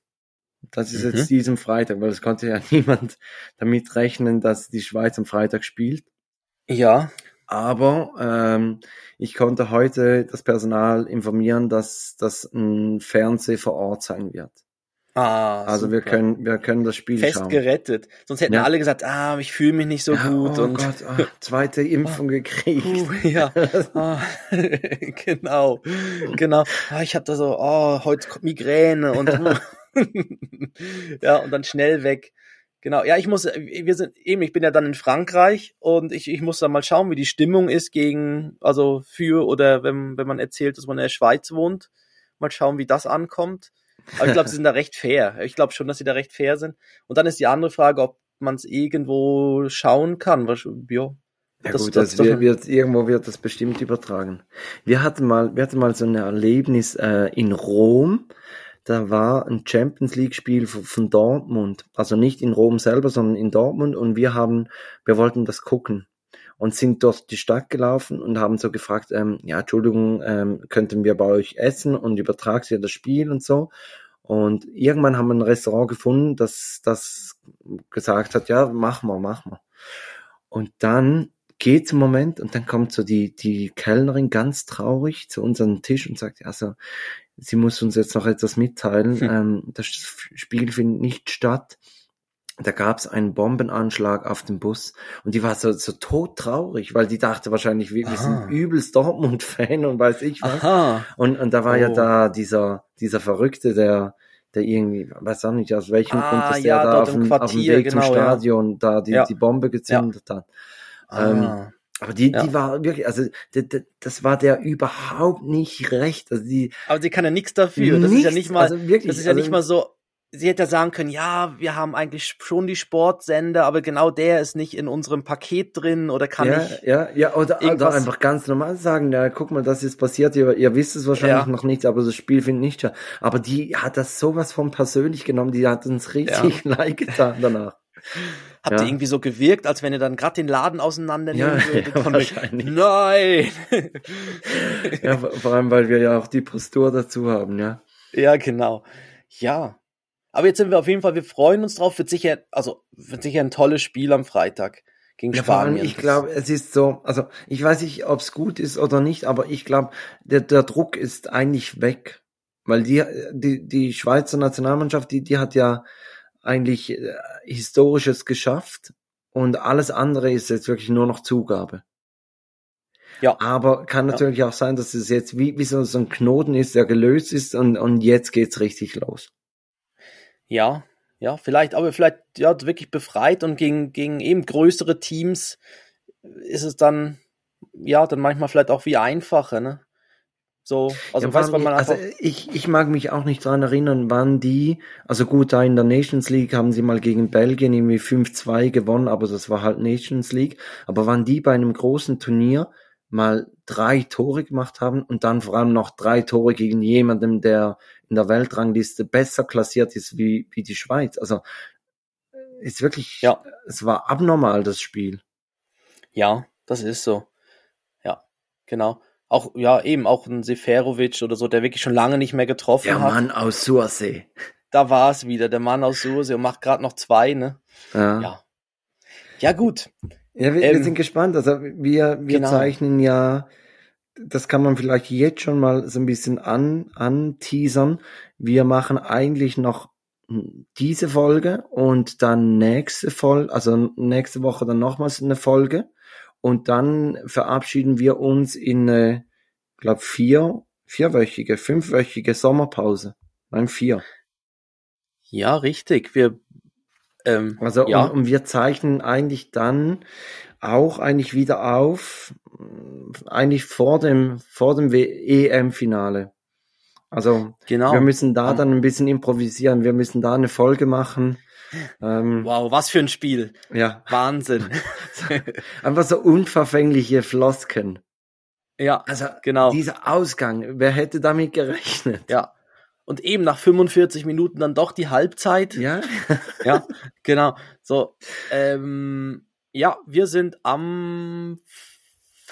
Das ist Mhm. jetzt diesen Freitag, weil es konnte ja niemand damit rechnen, dass die Schweiz am Freitag spielt. Ja, Aber ähm, ich konnte heute das Personal informieren, dass das ein Fernseh vor Ort sein wird. Ah, Also wir super. können, wir können das Spiel fest schauen. gerettet. Sonst hätten Ja. alle gesagt, ah, ich fühle mich nicht so Ja, gut oh und Gott, ah, zweite Impfung gekriegt. Puh, ja, ah, genau, genau. Ah, ich habe da so, oh, heute kommt Migräne und ja und dann schnell weg. Genau, ja, ich muss, wir sind eben, ich bin ja dann in Frankreich und ich, ich muss dann mal schauen, wie die Stimmung ist gegen, also für oder wenn, wenn man erzählt, dass man in der Schweiz wohnt, mal schauen, wie das ankommt. Aber ich glaube, sie sind da recht fair. Ich glaube schon, dass sie da recht fair sind. Und dann ist die andere Frage, ob man es irgendwo schauen kann. Was, ja, Ja Das- gut, das- das, das- wird, wird, irgendwo wird das bestimmt übertragen. Wir hatten mal, wir hatten mal so ein Erlebnis äh, in Rom. Da war ein Champions League Spiel von, von Dortmund. Also nicht in Rom selber, sondern in Dortmund. Und wir haben, wir wollten das gucken und sind durch die Stadt gelaufen und haben so gefragt, ähm, ja, Entschuldigung, ähm, könnten wir bei euch essen und übertragt ihr das Spiel und so. Und irgendwann haben wir ein Restaurant gefunden, das, das gesagt hat, ja, mach mal, mach mal. Und dann geht's im Moment und dann kommt so die, die Kellnerin ganz traurig zu unserem Tisch und sagt, also, sie muss uns jetzt noch etwas mitteilen, Hm. ähm, das Spiel findet nicht statt. Da gab's einen Bombenanschlag auf dem Bus und die war so, so todtraurig, weil die dachte wahrscheinlich, wir, wir sind übelst Dortmund-Fan und weiß ich was. Aha. Und, und da war ja Oh. da dieser, dieser Verrückte, der, der irgendwie, weiß auch nicht, aus welchem Ah, Grund, dass ja, der da auf dem, auf dem Weg genau, zum ja. Stadion da die, Ja. die Bombe gezündet hat. Ähm, Ah. Aber die, Ja. die war wirklich, also die, die, das war der überhaupt nicht recht. Also die Aber sie kann ja nichts dafür. Das ist ja nichts, nicht mal, also wirklich, das ist ja also, nicht mal so. Sie hätte ja sagen können, ja, wir haben eigentlich schon die Sportsender, aber genau der ist nicht in unserem Paket drin oder kann ja, nicht. ja, ja, oder, oder einfach ganz normal sagen, ja, guck mal, das ist passiert, ihr, ihr wisst es wahrscheinlich Ja. noch nicht, aber das Spiel findet nicht statt. Aber die hat das sowas von persönlich genommen, die hat uns richtig leid getan danach. Habt Ja. ihr irgendwie so gewirkt, als wenn ihr dann gerade den Laden auseinandernehmen Ja, würdet? ja. Nein! Ja, vor vor allem, weil wir ja auch die Postur dazu haben, ja. ja, genau. Ja. Aber jetzt sind wir auf jeden Fall, wir freuen uns drauf, wird sicher, also wird sicher ein tolles Spiel am Freitag gegen Ja, allem, Spanien. ich glaube, es ist so, also ich weiß nicht, ob es gut ist oder nicht, aber ich glaube, der, der Druck ist eigentlich weg. Weil die, die, die Schweizer Nationalmannschaft, die, die hat ja eigentlich äh, Historisches geschafft und alles andere ist jetzt wirklich nur noch Zugabe. Ja. Aber kann natürlich auch sein, dass es jetzt wie, wie so, so ein Knoten ist, der gelöst ist und, und jetzt geht's richtig los. Ja, ja, vielleicht, aber vielleicht ja wirklich befreit und gegen, gegen eben größere Teams ist es dann, ja, dann manchmal vielleicht auch wie einfacher, ne? So, also Ja, du, man also ich, ich mag mich auch nicht dran erinnern, wann die, also gut, da in der Nations League haben sie mal gegen Belgien irgendwie 5-2 gewonnen, aber das war halt Nations League. Aber wann die bei einem großen Turnier mal drei Tore gemacht haben und dann vor allem noch drei Tore gegen jemanden, der in der Weltrangliste besser klassiert ist wie, wie die Schweiz. Also ist wirklich, Ja. es war abnormal, das Spiel. ja, das ist so. Ja, genau. Auch, ja, eben auch ein Seferovic oder so, der wirklich schon lange nicht mehr getroffen Der hat. Mann aus Sursee. Da war es wieder, der Mann aus Sursee und macht gerade noch zwei, ne? Ja. Ja. Ja, gut. Ja, wir, Ähm, wir sind gespannt. Also wir, wir genau. zeichnen ja, das kann man vielleicht jetzt schon mal so ein bisschen an, anteasern. Wir machen eigentlich noch diese Folge und dann nächste Folge, also nächste Woche dann nochmals eine Folge und dann verabschieden wir uns in eine, glaube vier, vierwöchige, fünfwöchige Sommerpause. Nein, vier. Ja, richtig. Wir, ähm, Also ja. und, und wir zeichnen eigentlich dann auch eigentlich wieder auf, eigentlich vor dem vor dem EM-Finale. Also genau. wir müssen da dann ein bisschen improvisieren. Wir müssen da eine Folge machen. Ähm, Wow, was für ein Spiel. Ja, Wahnsinn. einfach so unverfängliche Flosken. ja, Also genau. dieser Ausgang, wer hätte damit gerechnet? Ja. Und eben nach 45 Minuten dann doch die Halbzeit. Ja, Ja, genau. So, ähm, ja, wir sind am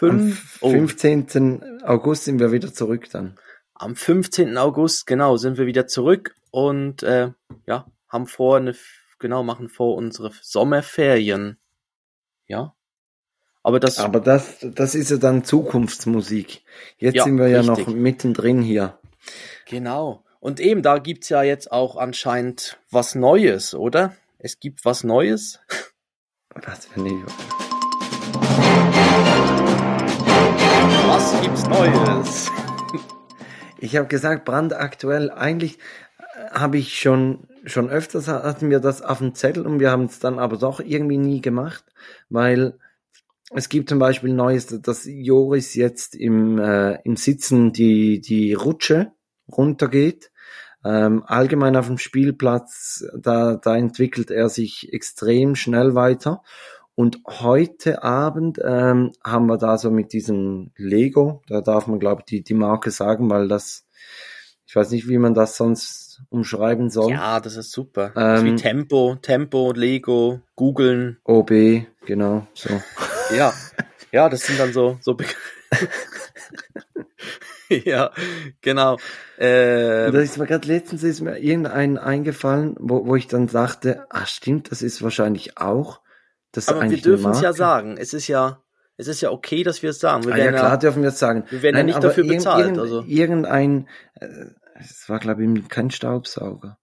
am 5, oh, 15. August sind wir wieder zurück dann. am 15. August, genau, sind wir wieder zurück und äh, ja, haben vor eine, genau, machen vor unsere Sommerferien. Ja. Aber das, Aber das, das ist ja dann Zukunftsmusik. Jetzt Ja, sind wir ja richtig. noch mittendrin hier. genau. Und eben, da gibt's ja jetzt auch anscheinend was Neues, oder? Es gibt was Neues. Was für eine Was gibt's Neues? Ich habe gesagt, brandaktuell. Eigentlich äh, habe ich schon schon öfters hatten wir das auf dem Zettel und wir haben es dann aber doch irgendwie nie gemacht, weil es gibt zum Beispiel Neues, dass Joris jetzt im, äh, im Sitzen die, die Rutsche runtergeht. Ähm, allgemein auf dem Spielplatz, da, da entwickelt er sich extrem schnell weiter. Und heute Abend ähm, haben wir da so mit diesem Lego, da darf man glaube ich die, die Marke sagen, weil das, ich weiß nicht, wie man das sonst umschreiben soll. Ja, das ist super. das ist wie Ähm, Tempo, Tempo, Lego, googeln. OB, genau, so. Ja, ja, das sind dann so, so Be Ja, genau. Äh, Und da ist mir gerade letztens ist mir irgendein eingefallen, wo, wo ich dann dachte, ah stimmt, das ist wahrscheinlich auch. Das aber wir dürfen es ja sagen. Es ist ja, es ist ja okay, dass wir es sagen. Wir Ah, ja werden klar dürfen wir es sagen. wir werden ja nicht dafür bezahlt, irgend- also. Irgendein, äh, es war glaube ich kein Staubsauger.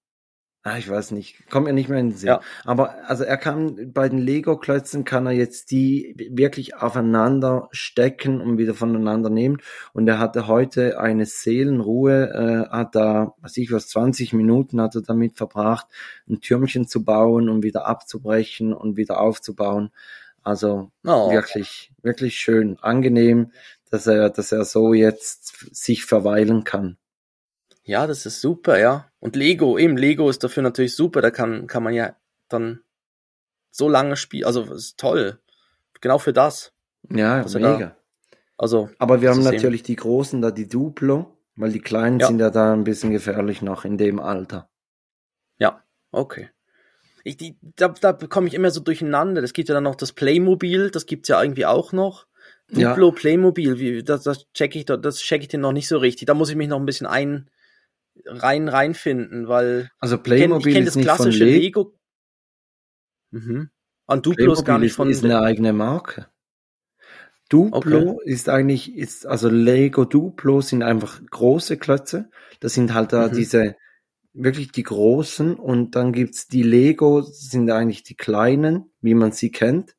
Ah, ich weiß nicht, kommt mir nicht mehr in den Sinn. Ja. Aber also er kann bei den Lego-Klötzen kann er jetzt die wirklich aufeinander stecken und wieder voneinander nehmen. Und er hatte heute eine Seelenruhe, äh, hat da, was ich was, 20 Minuten hat er damit verbracht, ein Türmchen zu bauen und wieder abzubrechen und wieder aufzubauen. Also Oh. wirklich, wirklich schön, angenehm, dass er, dass er so jetzt sich verweilen kann. Ja, das ist super, ja. Und Lego, eben Lego ist dafür natürlich super. Da kann, kann man ja dann so lange spielen. Also, das ist toll. Genau für das. Ja, Was er da- mega. Also, Aber wir das haben natürlich die großen da, die Duplo, weil die kleinen Ja. sind ja da ein bisschen gefährlich noch in dem Alter. ja, okay. Ich, die, da, da bekomme ich immer so durcheinander. Es gibt ja dann noch das Playmobil, das gibt's ja irgendwie auch noch. Ja. Duplo Playmobil, wie, das, das check ich, da- das check ich den noch nicht so richtig. Da muss ich mich noch ein bisschen ein, rein, reinfinden, weil Also ich kenne Playmobil kenn ist das nicht von klassische Lego. Lego. Mhm. An Duplo ist gar Playmobil nicht ist, von, ist eine eigene Marke. Duplo ist eigentlich, ist, also Lego Duplo sind einfach große Klötze. Das sind halt da Mhm. diese, wirklich die großen und dann gibt's die Lego, sind eigentlich die kleinen, wie man sie kennt.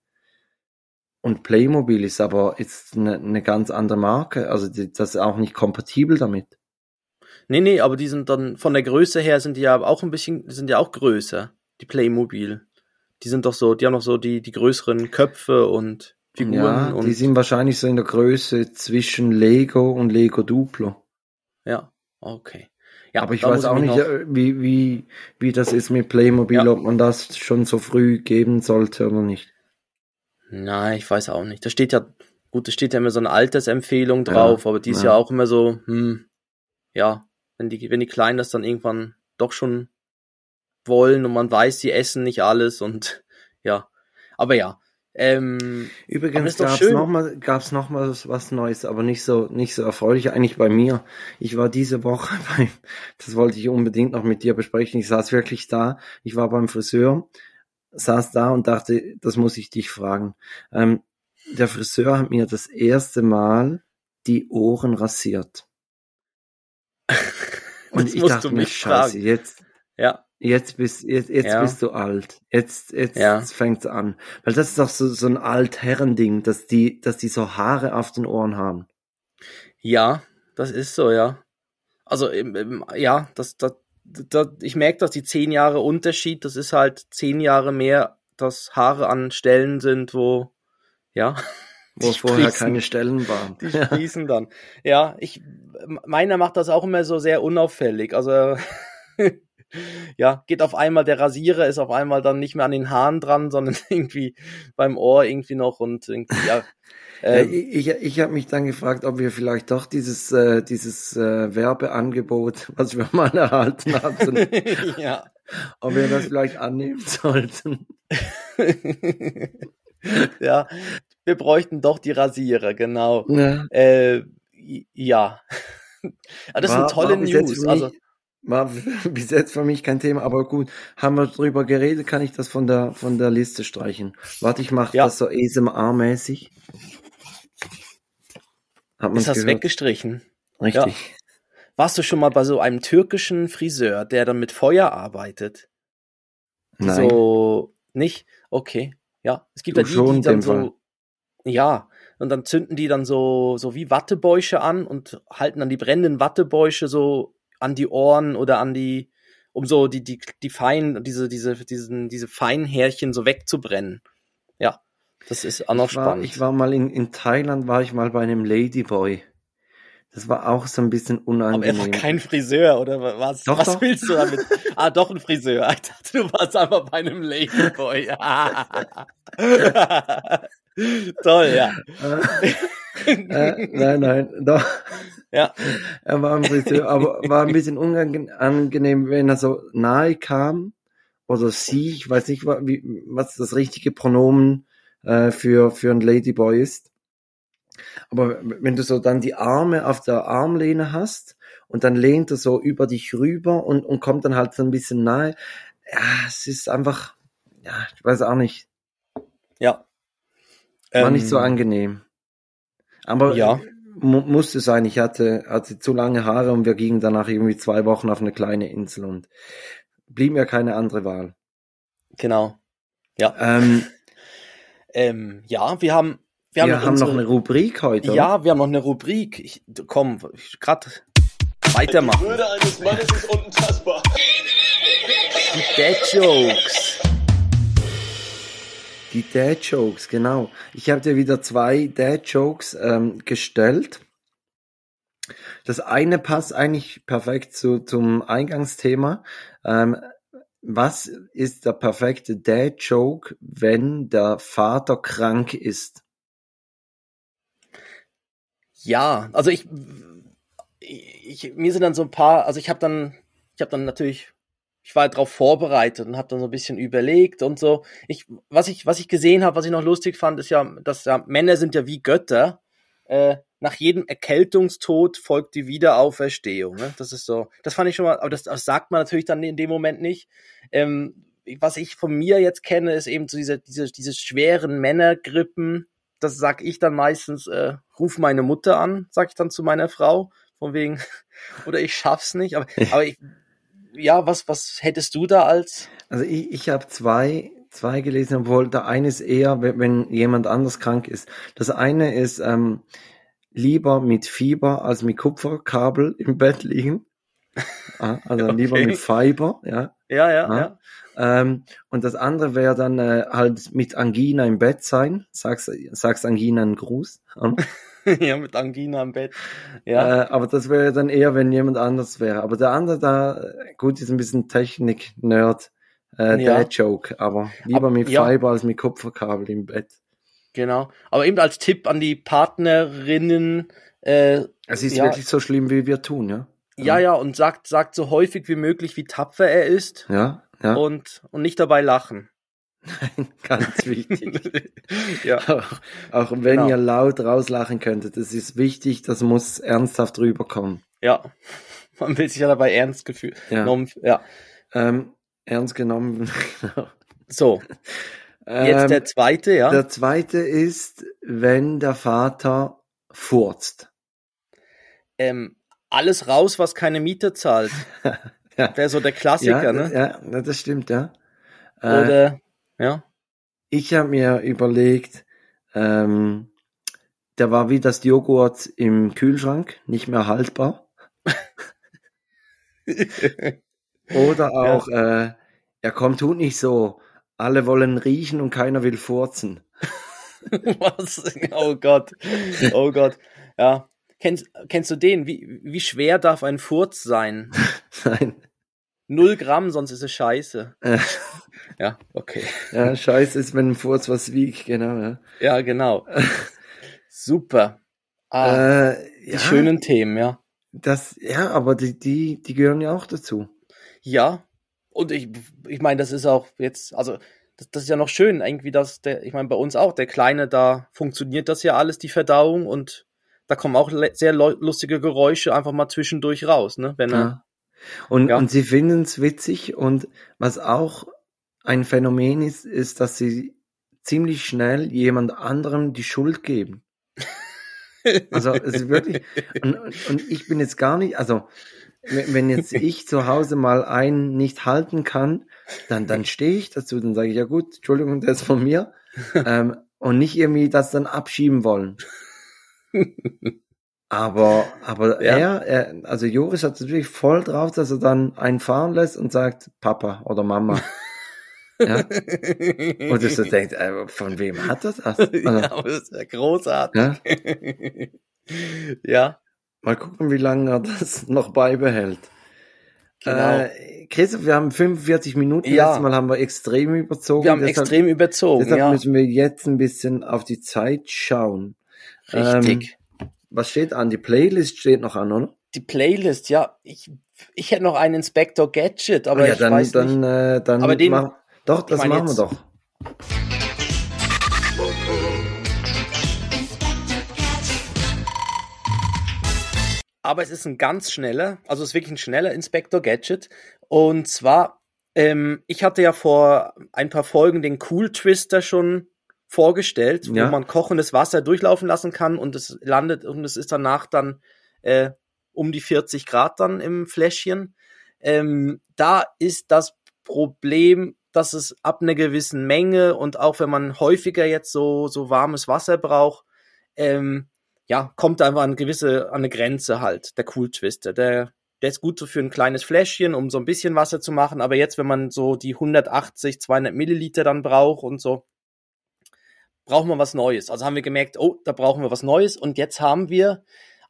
Und Playmobil ist aber jetzt eine, eine ganz andere Marke, also die, das ist auch nicht kompatibel damit. Nee, nee, aber die sind dann von der Größe her sind die ja auch ein bisschen, sind ja auch größer, die Playmobil. Die sind doch so, die haben doch so die, die größeren Köpfe und Figuren ja, und die sind wahrscheinlich so in der Größe zwischen Lego und Lego Duplo. ja, okay. Ja, aber ich weiß auch nicht, äh, wie, wie, wie das ist mit Playmobil, Ja. ob man das schon so früh geben sollte oder nicht. Nein, ich weiß auch nicht. Da steht ja, gut, da steht ja immer so eine Altersempfehlung drauf, aber die ist ja. ja. auch immer so, hm, ja, wenn die, wenn die Kleinen das dann irgendwann doch schon wollen und man weiß, sie essen nicht alles und ja. Aber ja. Ähm, Übrigens ist doch gab's schön. noch mal, gab's noch mal was Neues, aber nicht so, nicht so erfreulich eigentlich bei mir. Ich war diese Woche beim, das wollte ich unbedingt noch mit dir besprechen. Ich saß wirklich da. Ich war beim Friseur, saß da und dachte, das muss ich dich fragen. Ähm, der Friseur hat mir das erste Mal die Ohren rasiert. Und das ich dachte du mir, scheiße, fragen. jetzt, Ja, Jetzt bist, jetzt, jetzt Ja. bist du alt. Jetzt, jetzt Ja. fängt's an. Weil das ist doch so, so ein Altherrending, dass die, dass die so Haare auf den Ohren haben. ja, das ist so, ja. Also, im, im, ja, das, das, das, ich merke, dass die zehn Jahre Unterschied, das ist halt zehn Jahre mehr, dass Haare an Stellen sind, wo, ja, Wo die vorher sprießen. keine Stellen waren. Die sprießen dann. Ja, ich, meiner macht das auch immer so sehr unauffällig. Also, ja, geht auf einmal, der Rasierer ist auf einmal dann nicht mehr an den Haaren dran, sondern irgendwie beim Ohr irgendwie noch und irgendwie, ja. Äh, ich ich, ich habe mich dann gefragt, ob wir vielleicht doch dieses, äh, dieses äh, Werbeangebot, was wir mal erhalten hatten, ja. ob wir das vielleicht annehmen sollten. ja, wir bräuchten doch die Rasierer, genau. Ja. Äh, ja. Aber das War- sind tolle News. für Also, mich- War bis jetzt für mich kein Thema, aber gut, haben wir drüber geredet, kann ich das von der von der Liste streichen. Warte, ich mache Ja. das so ASMR-mäßig. Hat ist das gehört? weggestrichen? Richtig. Warst du schon mal bei so einem türkischen Friseur, der dann mit Feuer arbeitet? Nein. So, nicht? Okay. Ja. Es gibt Du ja die, die dann dem Fall. Ja. Und dann zünden die dann so, so wie Wattebäusche an und halten dann die brennenden Wattebäusche so an die Ohren oder an die, um so die, die, die feinen, diese, diese, diesen, diese feinen Härchen so wegzubrennen. Ja. Das ist auch noch ich war, spannend. ich war mal in, in Thailand, war ich mal bei einem Ladyboy. Das war auch so ein bisschen Aber er war unangenehm. kein Friseur, oder wa- was? Doch, was doch. willst du damit? ah, doch ein Friseur. Ich dachte, du warst einfach bei einem Ladyboy. Toll, ja. äh, äh, nein, nein, doch. Ja, Er war ein Friseur, aber war ein bisschen unangenehm, wenn er so nahe kam oder sie, ich weiß nicht, wie, was das richtige Pronomen äh, für, für ein Ladyboy ist. Aber wenn du so dann die Arme auf der Armlehne hast und dann lehnt er so über dich rüber und, und kommt dann halt so ein bisschen nahe, ja, es ist einfach, ja, ich weiß auch nicht, ja. War Ähm, nicht so angenehm. Aber ja. mu musste sein, ich hatte, hatte zu lange Haare und wir gingen danach irgendwie zwei Wochen auf eine kleine Insel und blieb mir keine andere Wahl. Genau. Ja. Ähm, Ähm, ja, wir haben, wir wir haben, haben, unsere, noch eine Rubrik heute. oder? Ja, wir haben noch eine Rubrik. Ich, komm, ich grad Die weitermachen. Würde eines Mannes ist unantastbar. Die Dad Jokes. Die Dad Jokes, genau. Ich habe dir wieder zwei Dad Jokes ähm, gestellt. Das eine passt eigentlich perfekt zu, zum Eingangsthema. Ähm, was ist der perfekte Dad Joke, wenn der Vater krank ist? Ja, also ich, ich, ich mir sind dann so ein paar, also ich habe dann, ich habe dann natürlich, ich war darauf vorbereitet und habe dann so ein bisschen überlegt und so. Ich, was ich, was ich gesehen habe, was ich noch lustig fand, ist ja, dass ja Männer sind ja wie Götter. Äh, nach jedem Erkältungstod folgt die Wiederauferstehung. Ne? Das ist so, das fand ich schon mal, aber das, das sagt man natürlich dann in dem Moment nicht. Ähm, was ich von mir jetzt kenne, ist eben so diese, diese, diese schweren Männergrippen. Das sag ich dann meistens, äh, ruf meine Mutter an, sag ich dann zu meiner Frau, von wegen, oder ich schaff's nicht. Aber, aber ich, ja, was, was hättest du da als? Also ich, ich habe zwei, zwei gelesen, obwohl der eine ist eher, wenn, wenn jemand anders krank ist. Das eine ist ähm, lieber mit Fieber als mit Kupferkabel im Bett liegen. Ah, also lieber Okay. mit Fiber, ja. Ja, ja, Ja. ja. Ähm, und das andere wäre dann äh, halt mit Angina im Bett sein. Sagst, sagst Angina einen Gruß. Ja, mit Angina im Bett. Ja, Äh, aber das wäre dann eher, wenn jemand anders wäre. Aber der andere da, gut, ist ein bisschen Technik-Nerd, äh, Ja. der Joke. Aber lieber Aber- mit ja. Fiber als mit Kupferkabel im Bett. genau. Aber eben als Tipp an die Partnerinnen, äh, Es ist Ja. wirklich so schlimm, wie wir tun, ja? ja, ja, und sagt, sagt so häufig wie möglich, wie tapfer er ist Ja, ja, und, und nicht dabei lachen. ganz wichtig. ja, auch, auch wenn Genau. ihr laut rauslachen könntet, das ist wichtig, das muss ernsthaft rüberkommen. ja. Man will sich ja dabei ernst gefühlt. Ja. genommen- ja. Ähm, ernst genommen. genau. So, jetzt Ähm, der zweite, ja. Der zweite ist, wenn der Vater furzt. ähm, alles raus, was keine Miete zahlt. Ja. Wäre so der Klassiker, ja, ne? ja, das stimmt, ja. Äh, Oder, ja. ich habe mir überlegt, ähm, der war wie das Joghurt im Kühlschrank, nicht mehr haltbar. Oder auch, äh, er kommt, tut nicht so. Alle wollen riechen und keiner will furzen. Was? Oh Gott. Oh Gott. Ja. Kennst, kennst du den? Wie, wie schwer darf ein Furz sein? Nein. Null Gramm, sonst ist es scheiße. Ja, okay. ja, scheiße ist, wenn ein Furz was wiegt, genau, ja. Ja, genau. Super. Ah, äh, die ja, schönen Themen, ja. Das, ja, aber die, die, die gehören ja auch dazu. Ja. Und ich, ich meine, das ist auch jetzt, also, das, das ist ja noch schön, irgendwie, dass der, ich meine, bei uns auch, der Kleine, da funktioniert das ja alles, die Verdauung, und da kommen auch sehr lustige Geräusche einfach mal zwischendurch raus, ne? Wenn er, Ja. Und, Ja. und sie finden es witzig und was auch ein Phänomen ist, ist, dass sie ziemlich schnell jemand anderem die Schuld geben. Also es ist wirklich, und, und ich bin jetzt gar nicht, also wenn wenn jetzt ich zu Hause mal einen nicht halten kann, dann, dann stehe ich dazu, dann sage ich, ja gut, Entschuldigung, der ist von mir. Ähm, und nicht irgendwie das dann abschieben wollen. Aber, aber Ja. er, er, also Joris hat es wirklich voll drauf, dass er dann einen fahren lässt und sagt, Papa oder Mama. Ja? Und ich so denkt, äh, von wem hat er das? Also, ja, das ist ja großartig. ja? ja, Mal gucken, wie lange er das noch beibehält. genau. Äh, Christoph, wir haben 45 Minuten. Ja. Letztes Mal haben wir extrem überzogen. wir haben deshalb, extrem überzogen, Deshalb ja. müssen wir jetzt ein bisschen auf die Zeit schauen. Richtig. Ähm, was steht an? Die Playlist steht noch an, oder? Die Playlist, ja, ich, ich hätte noch einen Inspector Gadget, aber ja, ich dann, weiß dann, nicht. Äh, dann Aber den- mach, doch, das meine machen wir doch. Aber es ist ein ganz schneller, also es ist wirklich ein schneller Inspector Gadget. Und zwar, ähm, ich hatte ja vor ein paar Folgen den Cool Twister schon vorgestellt, Ja. wo man kochendes Wasser durchlaufen lassen kann und es landet und es ist danach dann äh, um die 40 Grad dann im Fläschchen. Ähm, da ist das Problem, dass es ab einer gewissen Menge und auch wenn man häufiger jetzt so, so warmes Wasser braucht, ähm, ja, kommt einfach an eine gewisse, an eine Grenze halt, der Cool Twister. Der, der ist gut so für ein kleines Fläschchen, um so ein bisschen Wasser zu machen, aber jetzt, wenn man so die 180, 200 Milliliter dann braucht und so, brauchen wir was Neues. Also haben wir gemerkt, oh, da brauchen wir was Neues und jetzt haben wir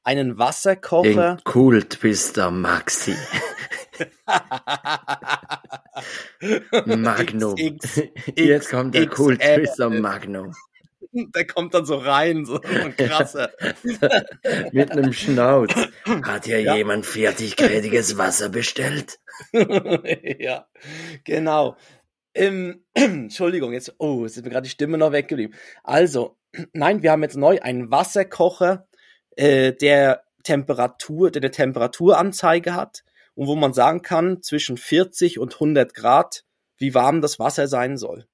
einen Wasserkocher. Den Cool Twister Maxi. Magnum. XX, Jetzt kommt der Cool. Twister Magnum. Der kommt dann so rein, so krasser. Mit einem Schnauz. Hat hier Ja. jemand 40-gradiges Wasser bestellt? ja, genau. Ähm, Entschuldigung, jetzt, oh, jetzt ist mir gerade die Stimme noch weggeblieben. Also, nein, wir haben jetzt neu einen Wasserkocher, äh, der Temperatur, der eine Temperaturanzeige hat und wo man sagen kann, zwischen 40 und 100 Grad, wie warm das Wasser sein soll.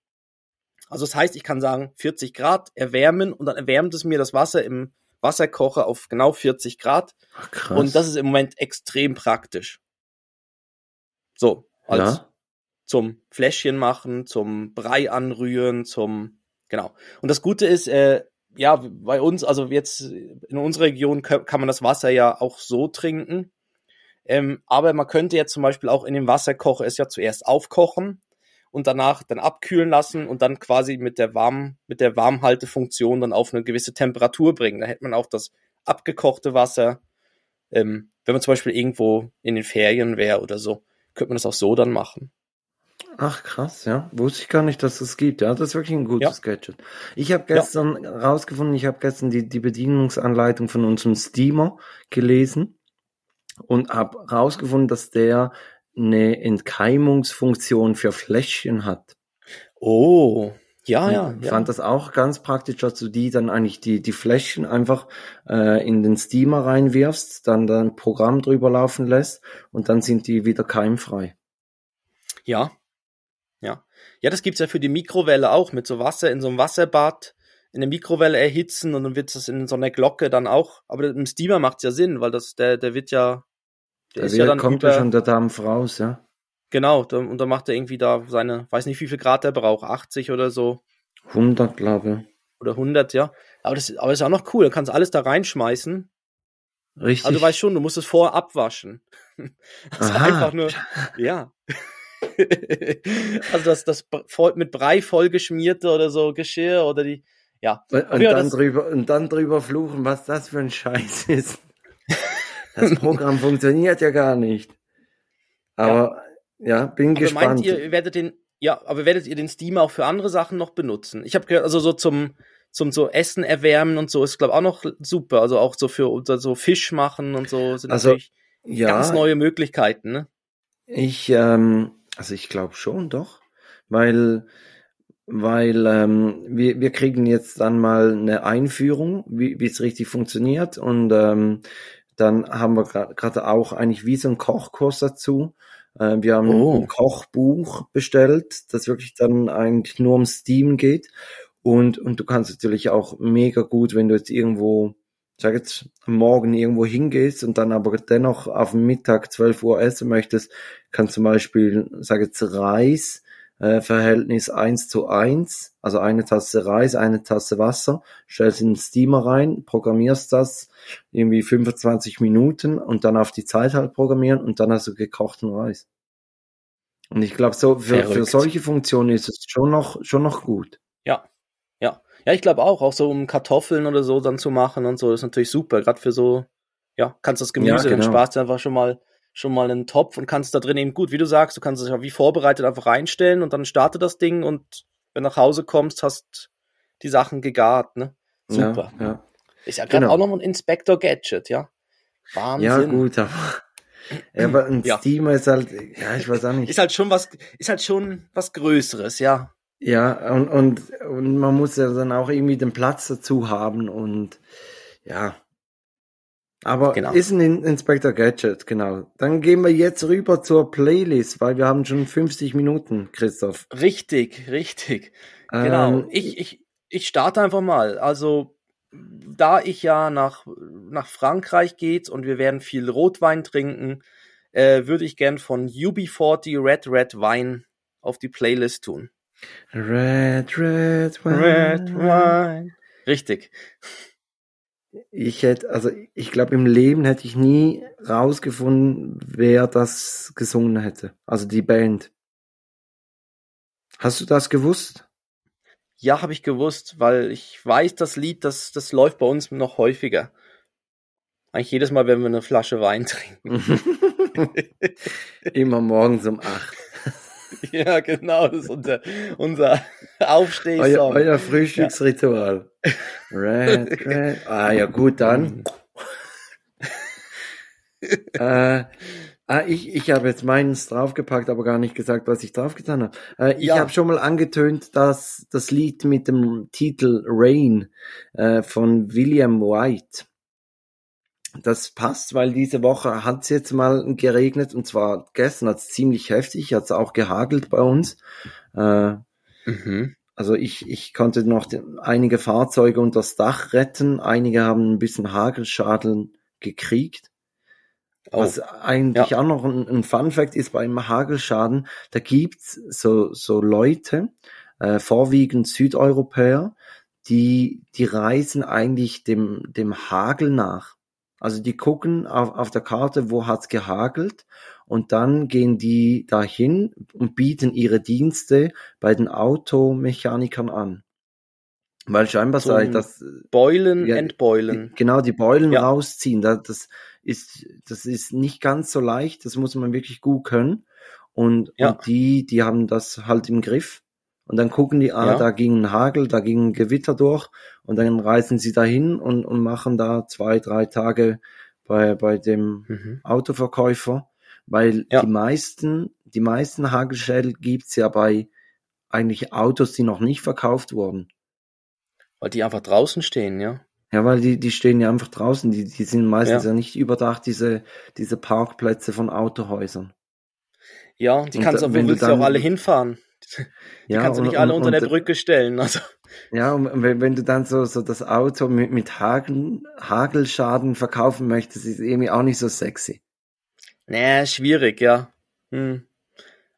Also das heißt, ich kann sagen 40 Grad erwärmen und dann erwärmt es mir das Wasser im Wasserkocher auf genau 40 Grad Ach, und das ist im Moment extrem praktisch. So, als ja? zum Fläschchen machen, zum Brei anrühren, zum genau. Und das Gute ist, äh, ja, bei uns, also jetzt in unserer Region kann man das Wasser ja auch so trinken. Ähm, aber man könnte jetzt zum Beispiel auch in dem Wasserkocher es ja zuerst aufkochen und danach dann abkühlen lassen und dann quasi mit der Warm, mit der Warmhaltefunktion dann auf eine gewisse Temperatur bringen. Da hätte man auch das abgekochte Wasser, ähm, wenn man zum Beispiel irgendwo in den Ferien wäre oder so, könnte man das auch so dann machen. Ach krass, ja. Wusste ich gar nicht, dass es gibt. Ja, das ist wirklich ein gutes Gadget. Ich habe gestern rausgefunden, ich habe gestern die, die Bedienungsanleitung von unserem Steamer gelesen und habe rausgefunden, dass der eine Entkeimungsfunktion für Fläschchen hat. Oh, ja, ja, Und ja. fand das auch ganz praktisch, dass du die dann eigentlich die, die Fläschchen einfach äh, in den Steamer reinwirfst, dann dein Programm drüber laufen lässt und dann sind die wieder keimfrei. Ja. Ja. Ja, das gibt's ja für die Mikrowelle auch, mit so Wasser in so einem Wasserbad in der Mikrowelle erhitzen und dann wird das in so einer Glocke dann auch. Aber im Steamer macht's ja Sinn, weil das, der, der wird ja, der Da ist ja dann kommt ja schon der Dampf raus, ja. genau, da, und dann macht er irgendwie da seine, weiß nicht wie viel Grad der braucht, 80 oder so, 100, glaube oder 100, ja. Aber das, aber das ist auch noch cool, du kannst alles da reinschmeißen. ich. Richtig. Also du weißt schon, du musst es vorher abwaschen. Das ist Aha. einfach nur, ja. also das, das mit Brei vollgeschmierte oder so Geschirr oder die, ja. und, und, Ja, dann das- drüber, und dann drüber fluchen, was das für ein Scheiß ist. Das Programm funktioniert ja gar nicht. Aber ja, bin Aber gespannt. meint ihr, ihr werdet den, ja, aber werdet ihr den Steamer auch für andere Sachen noch benutzen? Ich habe gehört, also so zum, zum so Essen erwärmen und so ist, glaube auch noch super. Also auch so für oder so Fisch machen und so sind Also, natürlich ja, ganz neue Möglichkeiten, ne? Ich, ähm, also ich glaube schon, doch. Weil, weil ähm, wir, wir kriegen jetzt dann mal eine Einführung, wie wie es richtig funktioniert. Und ähm, dann haben wir gerade auch eigentlich wie so einen Kochkurs dazu. Äh, wir haben Oh. ein Kochbuch bestellt, das wirklich dann eigentlich nur um Steam geht. Und, und du kannst natürlich auch mega gut, wenn du jetzt irgendwo sag jetzt, Morgen irgendwo hingehst und dann aber dennoch auf Mittag 12 Uhr essen möchtest, kannst zum Beispiel, sag jetzt, Reis, äh, Verhältnis 1 zu 1, also eine Tasse Reis, eine Tasse Wasser, stellst in den Steamer rein, programmierst das irgendwie 25 Minuten und dann auf die Zeit halt programmieren und dann hast du gekochten Reis. Und ich glaube, so für, für solche Funktionen ist es schon noch, schon noch gut. Ja, ja. Ja, ich glaube auch, auch so um Kartoffeln oder so dann zu machen und so, ist natürlich super. Gerade für so, ja, kannst das Gemüse, Ja, dann genau. sparst du einfach schon mal schon mal einen Topf und kannst da drin eben gut, wie du sagst, du kannst es ja wie vorbereitet einfach reinstellen und dann startet das Ding und wenn du nach Hause kommst, hast die Sachen gegart, ne? Super. Ja, ja. Ist ja gerade Genau. auch noch ein Inspector Gadget, ja? Wahnsinn. ja gut, aber, ja, aber ein Ja. Steamer ist halt, ja, ich weiß auch nicht. Ist halt schon was, ist halt schon was Größeres, ja. Ja, und, und, und man muss ja dann auch irgendwie den Platz dazu haben und ja. Aber Genau. ist ein In- Inspector Gadget, genau. Dann gehen wir jetzt rüber zur Playlist, weil wir haben schon 50 Minuten, Christoph. Richtig, richtig. Genau. Ähm, ich, ich, ich starte einfach mal. Also, da ich ja nach, nach Frankreich geht und wir werden viel Rotwein trinken, äh, würde ich gern von UB40 Red Red Wein auf die Playlist tun. Red, red, wine. Richtig. Ich hätte, also ich glaube, im Leben hätte ich nie rausgefunden, wer das gesungen hätte. Also die Band. Hast du das gewusst? Ja, habe ich gewusst, weil ich weiß, das Lied, das, das läuft bei uns noch häufiger. Eigentlich jedes Mal, wenn wir eine Flasche Wein trinken. Immer morgens um acht. ja, genau, das ist unser, unser Euer, Aufstehsong. euer Frühstücksritual. Red, red. Ah ja, gut, dann. äh, ah, ich, ich habe jetzt meins draufgepackt, aber gar nicht gesagt, was ich draufgetan habe. Äh, ich Ja. habe schon mal angetönt, dass das Lied mit dem Titel Rain äh, von William White. Das passt, weil diese Woche hat es jetzt mal geregnet und zwar gestern hat es ziemlich heftig, hat es auch gehagelt bei uns. Äh, Mhm. also ich, ich konnte noch den, einige Fahrzeuge unter das Dach retten, einige haben ein bisschen Hagelschaden gekriegt. Oh. Was eigentlich Ja. auch noch ein, ein Fun Fact ist beim Hagelschaden, da gibt's so, so Leute, äh, vorwiegend Südeuropäer, die, die reisen eigentlich dem, dem Hagel nach. Also die gucken auf, auf der Karte, wo hat's gehagelt und dann gehen die dahin und bieten ihre Dienste bei den Automechanikern an. Weil scheinbar Zum sei das Beulen, Ja, entbeulen. genau die Beulen Ja. rausziehen. Da- Das ist das ist nicht ganz so leicht. Das muss man wirklich gut können. Und, Ja. und die die haben das halt im Griff. Und dann gucken die, ah, Ja. da ging ein Hagel, da ging ein Gewitter durch. Und dann reisen sie dahin und, und machen da zwei, drei Tage bei, bei dem Mhm. Autoverkäufer, weil Ja. die meisten, die meisten Hagelschädel gibt's ja bei eigentlich Autos, die noch nicht verkauft wurden. Weil die einfach draußen stehen, ja. Ja, weil die, die stehen ja einfach draußen, die, die sind meistens Ja. ja, nicht überdacht, diese, diese Parkplätze von Autohäusern. Ja, die Und kannst da- du, wenn wo du willst du auch alle hinfahren? Die Ja, kannst du und- nicht alle und- unter und- der Brücke stellen. Also, Ja, und wenn, wenn du dann so, so das Auto mit, mit Hagel, Hagelschaden verkaufen möchtest, ist irgendwie auch nicht so sexy. nee, schwierig, ja. Hm.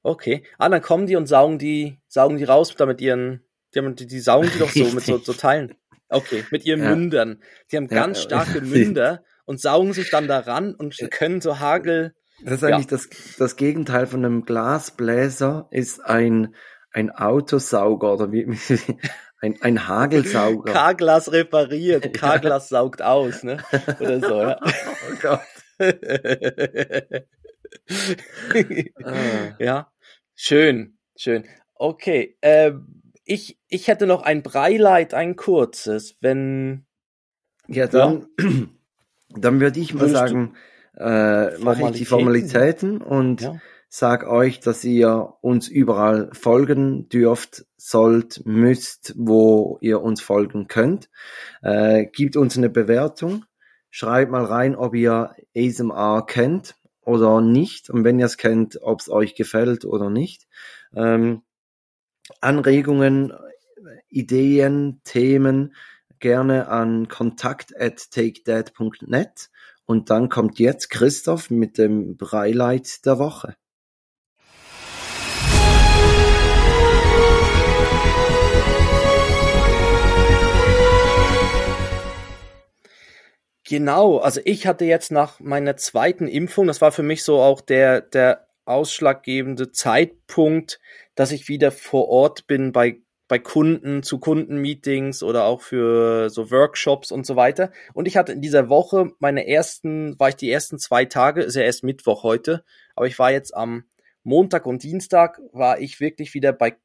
Okay. Ah, dann kommen die und saugen die, saugen die raus da mit ihren, die, haben, die, die saugen die doch so mit so, so Teilen. Okay, mit ihren Ja. Mündern. Die haben Ja, ganz starke Münder und saugen sich dann daran und können so Hagel. Das ist Ja. eigentlich das, das Gegenteil von einem Glasbläser, ist ein, ein Autosauger oder wie, wie ein, ein Hagelsauger. K-Glas repariert, K-Glas saugt aus, ne? Oder so, ja. oh Gott. Ah. ja, schön, schön. Okay, ähm, ich, ich hätte noch ein Breileid, ein kurzes, wenn. Ja, dann, dann würde ich mal Würdest du- sagen, äh, mache ich die Formalitäten? Und Ja. sag euch, dass ihr uns überall folgen dürft, sollt, müsst, wo ihr uns folgen könnt. Äh, gibt uns eine Bewertung. Schreibt mal rein, ob ihr ASMR kennt oder nicht. Und wenn ihr es kennt, ob es euch gefällt oder nicht. Ähm, Anregungen, Ideen, Themen, gerne an kontakt at takedad.net und dann kommt jetzt Christoph mit dem Breileit der Woche. Genau, also ich hatte jetzt nach meiner zweiten Impfung, das war für mich so auch der, der ausschlaggebende Zeitpunkt, dass ich wieder vor Ort bin bei, bei Kunden, zu Kundenmeetings oder auch für so Workshops und so weiter. Und ich hatte in dieser Woche meine ersten, war ich die ersten zwei Tage, ist ja erst Mittwoch heute, aber ich war jetzt am Montag und Dienstag, war ich wirklich wieder bei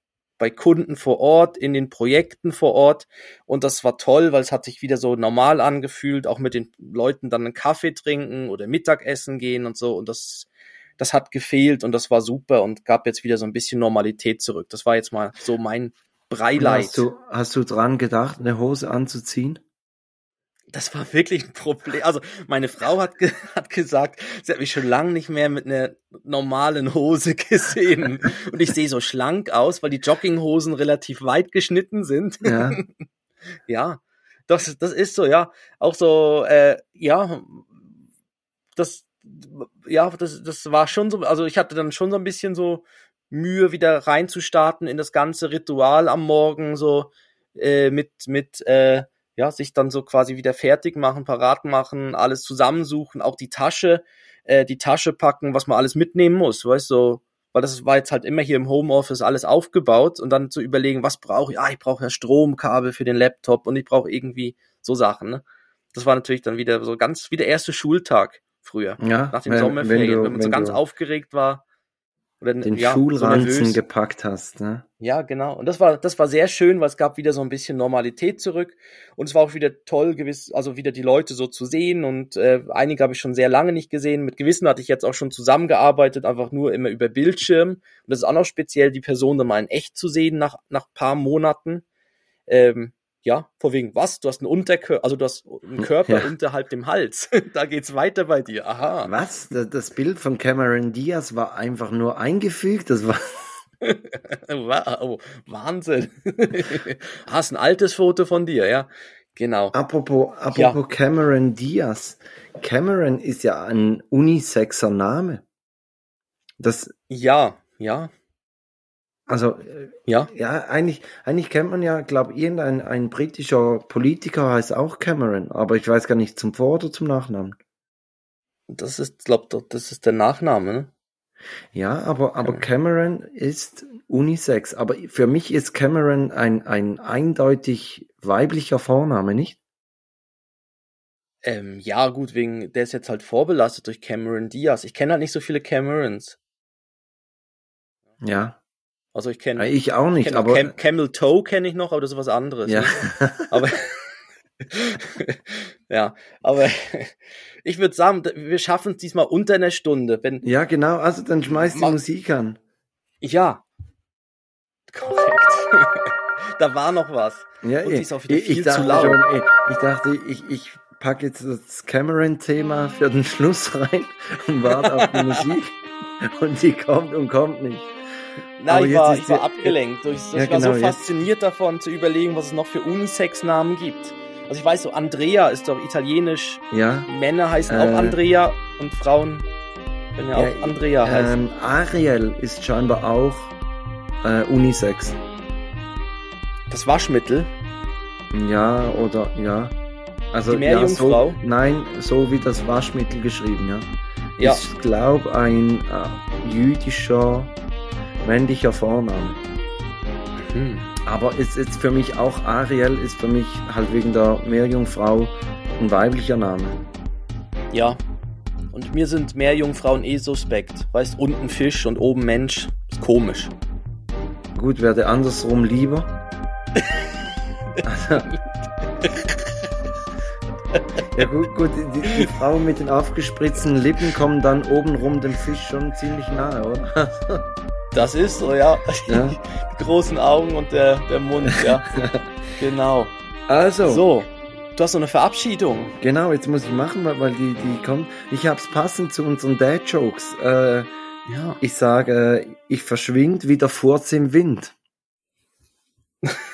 bei Kunden vor Ort, in den Projekten vor Ort. Und das war toll, weil es hat sich wieder so normal angefühlt, auch mit den Leuten dann einen Kaffee trinken oder Mittagessen gehen und so. Und das, das hat gefehlt und das war super und gab jetzt wieder so ein bisschen Normalität zurück. Das war jetzt mal so mein Breileid. Hast du, hast du dran gedacht, eine Hose anzuziehen? das war wirklich ein Problem. Also meine Frau hat, ge hat gesagt, sie hat mich schon lange nicht mehr mit einer normalen Hose gesehen. Und ich sehe so schlank aus, weil die Jogginghosen relativ weit geschnitten sind. Ja. ja, das, das ist so, ja. Auch so, äh, ja, das, ja, das, das war schon so, also ich hatte dann schon so ein bisschen so Mühe, wieder reinzustarten in das ganze Ritual am Morgen, so äh, mit, mit, äh, ja, sich dann so quasi wieder fertig machen, parat machen, alles zusammensuchen, auch die Tasche, äh, die Tasche packen, was man alles mitnehmen muss, weißt du, so, weil das war jetzt halt immer hier im Homeoffice alles aufgebaut und dann zu überlegen, was brauche ich? Ah, ich brauche ja Stromkabel für den Laptop und ich brauche irgendwie so Sachen, ne? Das war natürlich dann wieder so ganz wie der erste Schultag früher, ja, nach den wenn, Sommerferien, wenn, du, wenn man so ganz aufgeregt war oder den ja, Schulranzen so gepackt hast, ne? Ja, genau. Und das war, das war sehr schön, weil es gab wieder so ein bisschen Normalität zurück. Und es war auch wieder toll, gewiss, also wieder die Leute so zu sehen. Und äh, einige habe ich schon sehr lange nicht gesehen. Mit gewissen hatte ich jetzt auch schon zusammengearbeitet, einfach nur immer über Bildschirm. Und das ist auch noch speziell, die Person dann mal in echt zu sehen nach, nach paar Monaten. Ähm, ja, vor wegen was? Du hast einen Unterkörper, also du hast einen Körper ja. unterhalb dem Hals. da geht's weiter bei dir. Aha. Was? Das Bild von Cameron Diaz war einfach nur eingefügt. Das war. wow, Wahnsinn. ah, ist ein altes Foto von dir, ja. Genau. Apropos, apropos ja. Cameron Diaz. Cameron ist ja ein unisexer Name. Das. Ja, ja. Also ja, ja, eigentlich, eigentlich kennt man ja, glaube irgendein ein britischer Politiker heißt auch Cameron, aber ich weiß gar nicht zum Vor- oder zum Nachnamen. Das ist, glaube das ist der Nachname, ne? Ja, aber aber Cameron ist Unisex, aber für mich ist Cameron ein ein eindeutig weiblicher Vorname, nicht? Ähm, ja, gut, wegen der ist jetzt halt vorbelastet durch Cameron Diaz. Ich kenne halt nicht so viele Camerons. Ja. Also ich kenne. Ich auch nicht, aber. Cam Camel Toe kenne ich noch, aber das ist was anderes. Ja. Ne? Aber. ja, aber ich würde sagen, wir schaffen es diesmal unter einer Stunde. Wenn ja, genau, also dann schmeiß die Musik an. Ja. Korrekt. da war noch was. Ja, Und wieder ich, viel ich zu laut. Schon, ich dachte, ich, ich packe jetzt das Cameron-Thema für den Schluss rein und warte auf die Musik. Und die kommt und kommt nicht. Nein, ich war, ich war abgelenkt. Ich, ich ja, war genau, so fasziniert jetzt. davon zu überlegen, was es noch für Unisex-Namen gibt. Also ich weiß so, Andrea ist doch italienisch. Ja. Männer heißen äh, auch Andrea und Frauen können ja, ja auch Andrea ähm, heißen. Ariel ist scheinbar auch äh, Unisex. Das Waschmittel? Ja, oder ja. Also Die Meerjungfrau? Ja, so, nein, so wie das Waschmittel geschrieben, ja. ja. Ich glaube ein äh, jüdischer männlicher Vorname. Mhm. Aber ist jetzt für mich auch Ariel, ist für mich halt wegen der Meerjungfrau ein weiblicher Name. Ja. Und mir sind Meerjungfrauen eh suspekt. Weißt, unten Fisch und oben Mensch. Ist komisch. Gut, werde andersrum lieber. ja gut, gut die, die Frau mit den aufgespritzten Lippen kommen dann obenrum dem Fisch schon ziemlich nahe, oder? Das ist so, ja. ja. Die großen Augen und der, der Mund, ja. genau. Also. So. Du hast so eine Verabschiedung. Genau, jetzt muss ich machen, weil, weil die, die kommen. Ich hab's passend zu unseren Dad-Jokes. Äh, ja. Ich sage, ich verschwind wie der Furz im Wind.